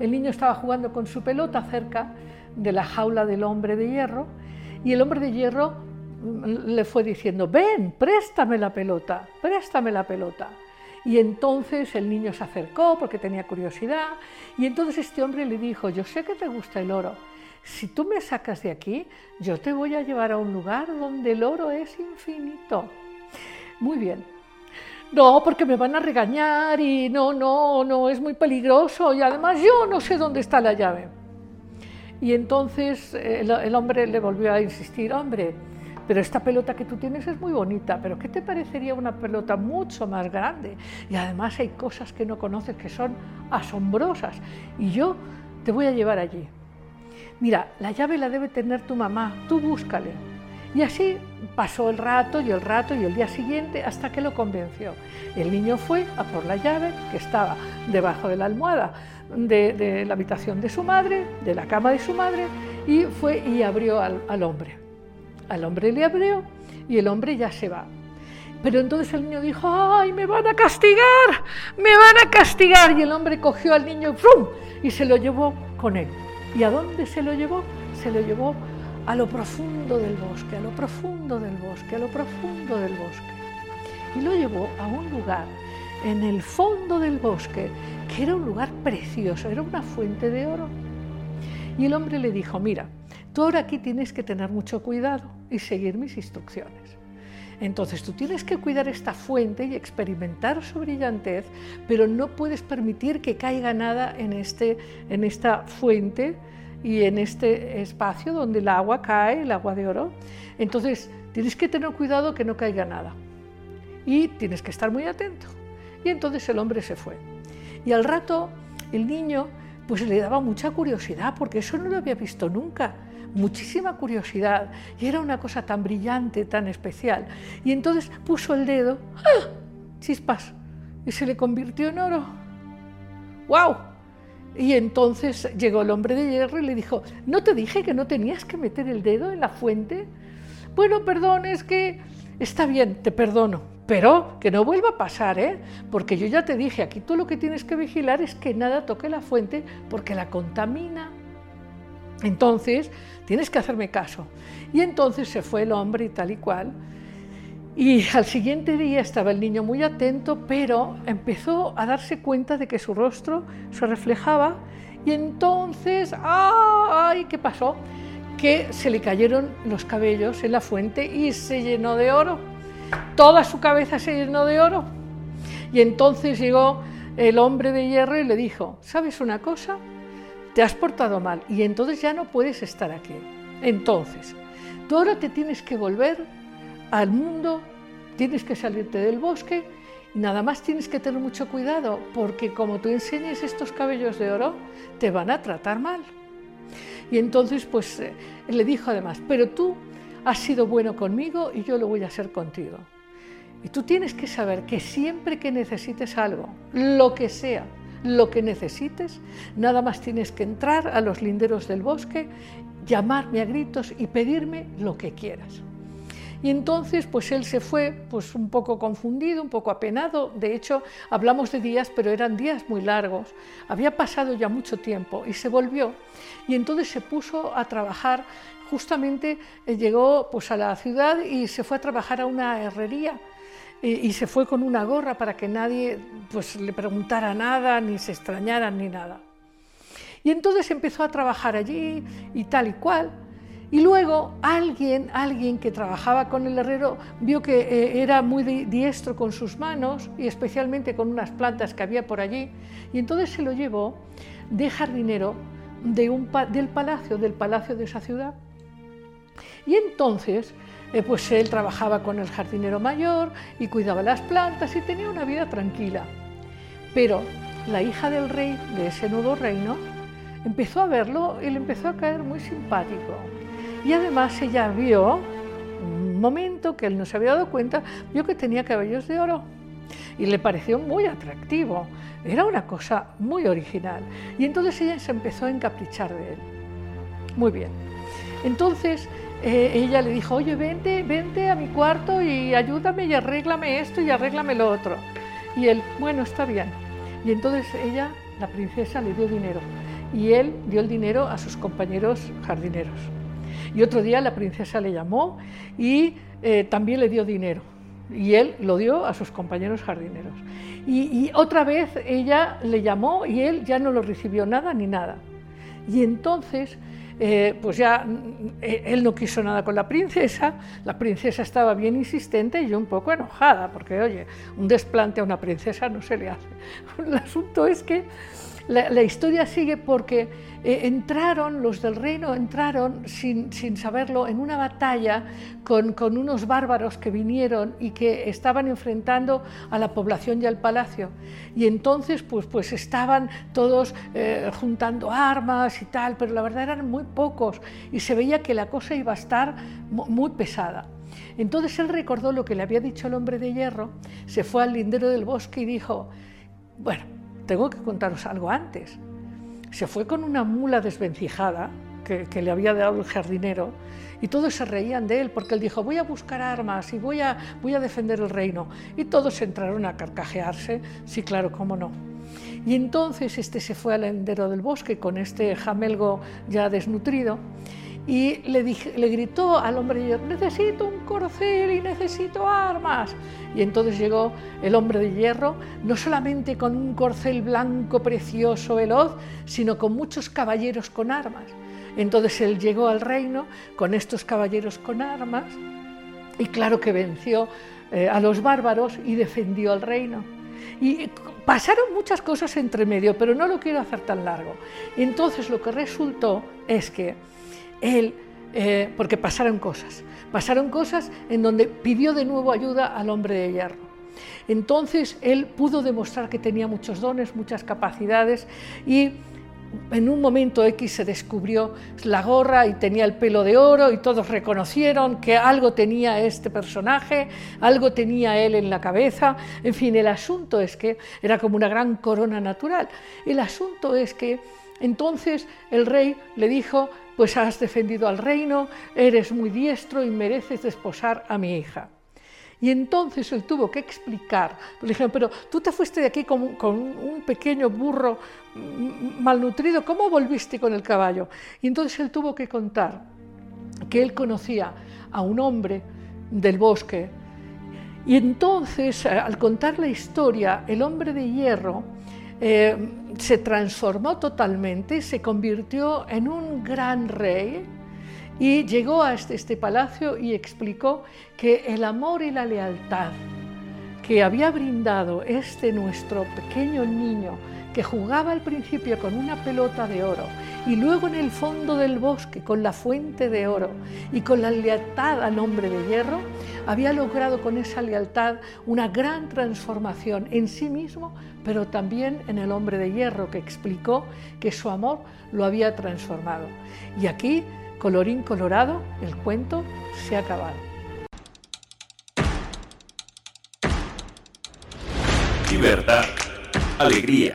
B: el niño estaba jugando con su pelota cerca de la jaula del hombre de hierro y el hombre de hierro le fue diciendo, ven, préstame la pelota, préstame la pelota. Y entonces el niño se acercó porque tenía curiosidad y entonces este hombre le dijo, yo sé que te gusta el oro, si tú me sacas de aquí, yo te voy a llevar a un lugar donde el oro es infinito. Muy bien, no, porque me van a regañar y no, no, no, es muy peligroso y además yo no sé dónde está la llave. Y entonces eh, el, hombre le volvió a insistir, hombre, pero esta pelota que tú tienes es muy bonita, pero ¿qué te parecería una pelota mucho más grande? Y además hay cosas que no conoces que son asombrosas y yo te voy a llevar allí. Mira, la llave la debe tener tu mamá, tú búscale. Y así pasó el rato y el rato y el día siguiente hasta que lo convenció. El niño fue a por la llave que estaba debajo de la almohada de, la habitación de su madre, de la cama de su madre, y fue y abrió al, hombre. Al hombre le abrió y el hombre ya se va. Pero entonces el niño dijo, ¡ay, me van a castigar! ¡Me van a castigar! Y el hombre cogió al niño ¡frum! y se lo llevó con él. ¿Y a dónde se lo llevó? Se lo llevó a lo profundo del bosque, a lo profundo del bosque, a lo profundo del bosque. Y lo llevó a un lugar en el fondo del bosque, que era un lugar precioso, era una fuente de oro. Y el hombre le dijo, mira, tú ahora aquí tienes que tener mucho cuidado y seguir mis instrucciones. Entonces tú tienes que cuidar esta fuente y experimentar su brillantez, pero no puedes permitir que caiga nada en, este, en esta fuente y en este espacio donde el agua cae, el agua de oro. Entonces tienes que tener cuidado que no caiga nada y tienes que estar muy atento. Y entonces el hombre se fue. Y al rato el niño pues le daba mucha curiosidad porque eso no lo había visto nunca. Muchísima curiosidad y era una cosa tan brillante, tan especial. Y entonces puso el dedo, ¡ah! chispas, y se le convirtió en oro. ¡Wow! Y entonces llegó el hombre de hierro y le dijo, ¿no te dije que no tenías que meter el dedo en la fuente? Bueno, perdón, es que está bien, te perdono, pero que no vuelva a pasar, ¿eh? Porque yo ya te dije, aquí tú lo que tienes que vigilar es que nada toque la fuente porque la contamina. Entonces, tienes que hacerme caso. Y entonces se fue el hombre y tal y cual. Y al siguiente día estaba el niño muy atento, pero empezó a darse cuenta de que su rostro se reflejaba y entonces, ¡ay! ¿Qué pasó? Que se le cayeron los cabellos en la fuente y se llenó de oro. Toda su cabeza se llenó de oro. Y entonces llegó el hombre de hierro y le dijo, ¿sabes una cosa? Te has portado mal y entonces ya no puedes estar aquí. Entonces, tú ahora te tienes que volver al mundo, tienes que salirte del bosque y nada más tienes que tener mucho cuidado porque como tú enseñes estos cabellos de oro, te van a tratar mal. Y entonces pues eh, le dijo además, pero tú has sido bueno conmigo y yo lo voy a ser contigo. Y tú tienes que saber que siempre que necesites algo, lo que sea, lo que necesites, nada más tienes que entrar a los linderos del bosque, llamarme a gritos y pedirme lo que quieras. Y entonces, pues él se fue, pues un poco confundido, un poco apenado. De hecho, hablamos de días, pero eran días muy largos. Había pasado ya mucho tiempo y se volvió. Y entonces se puso a trabajar. Justamente eh, llegó pues a la ciudad y se fue a trabajar a una herrería. Y, se fue con una gorra para que nadie pues, le preguntara nada, ni se extrañara, ni nada. Y entonces empezó a trabajar allí y tal y cual. Y luego alguien, alguien que trabajaba con el herrero vio que eh, era muy diestro con sus manos y especialmente con unas plantas que había por allí. Y entonces se lo llevó de jardinero del palacio, del palacio de esa ciudad. Y entonces, eh, pues él trabajaba con el jardinero mayor y cuidaba las plantas y tenía una vida tranquila. Pero la hija del rey de ese nuevo reino empezó a verlo y le empezó a caer muy simpático. Y además ella vio, un momento que él no se había dado cuenta, vio que tenía cabellos de oro y le pareció muy atractivo. Era una cosa muy original. Y entonces ella se empezó a encaprichar de él. Muy bien. Entonces eh, ella le dijo, oye, vente, vente a mi cuarto y ayúdame y arréglame esto y arréglame lo otro. Y él, bueno, está bien. Y entonces ella, la princesa, le dio dinero. Y él dio el dinero a sus compañeros jardineros. Y otro día la princesa le llamó y eh, también le dio dinero. Y él lo dio a sus compañeros jardineros. Y, otra vez ella le llamó y él ya no lo recibió nada ni nada. Y entonces, eh, pues ya eh, él no quiso nada con la princesa, la princesa estaba bien insistente y yo un poco enojada, porque oye, un desplante a una princesa no se le hace. [laughs] El asunto es que la, historia sigue porque eh, entraron, los del reino entraron sin, saberlo en una batalla con, unos bárbaros que vinieron y que estaban enfrentando a la población y al palacio. Y entonces pues, pues estaban todos eh, juntando armas y tal, pero la verdad eran muy pocos y se veía que la cosa iba a estar muy pesada. Entonces él recordó lo que le había dicho el hombre de hierro, se fue al lindero del bosque y dijo, bueno, tengo que contaros algo antes. Se fue con una mula desvencijada que, le había dado el jardinero y todos se reían de él porque él dijo voy a buscar armas y voy a, voy a defender el reino. Y todos entraron a carcajearse, sí, claro, cómo no. Y entonces este se fue al endero del bosque con este jamelgo ya desnutrido y le, gritó al hombre de hierro, necesito un corcel y necesito armas. Y entonces llegó el hombre de hierro, no solamente con un corcel blanco precioso, veloz, sino con muchos caballeros con armas. Entonces él llegó al reino con estos caballeros con armas y claro que venció eh, a los bárbaros y defendió al reino. Y pasaron muchas cosas entre medio, pero no lo quiero hacer tan largo. Entonces lo que resultó es que él, eh, porque pasaron cosas, pasaron cosas en donde pidió de nuevo ayuda al hombre de hierro. Entonces él pudo demostrar que tenía muchos dones, muchas capacidades y en un momento X se descubrió la gorra y tenía el pelo de oro y todos reconocieron que algo tenía este personaje, algo tenía él en la cabeza. En fin, el asunto es que era como una gran corona natural. El asunto es que entonces el rey le dijo, pues has defendido al reino, eres muy diestro y mereces desposar a mi hija. Y entonces él tuvo que explicar, le dijeron, pero tú te fuiste de aquí con, un pequeño burro malnutrido, ¿cómo volviste con el caballo? Y entonces él tuvo que contar que él conocía a un hombre del bosque. Y entonces, al contar la historia, el hombre de hierro eh, se transformó totalmente, se convirtió en un gran rey y llegó a este, este, palacio y explicó que el amor y la lealtad que había brindado este nuestro pequeño niño que jugaba al principio con una pelota de oro y luego en el fondo del bosque con la fuente de oro y con la lealtad al hombre de hierro, había logrado con esa lealtad una gran transformación en sí mismo, pero también en el hombre de hierro que explicó que su amor lo había transformado. Y aquí, colorín colorado, el cuento se ha acabado.
A: Libertad, alegría,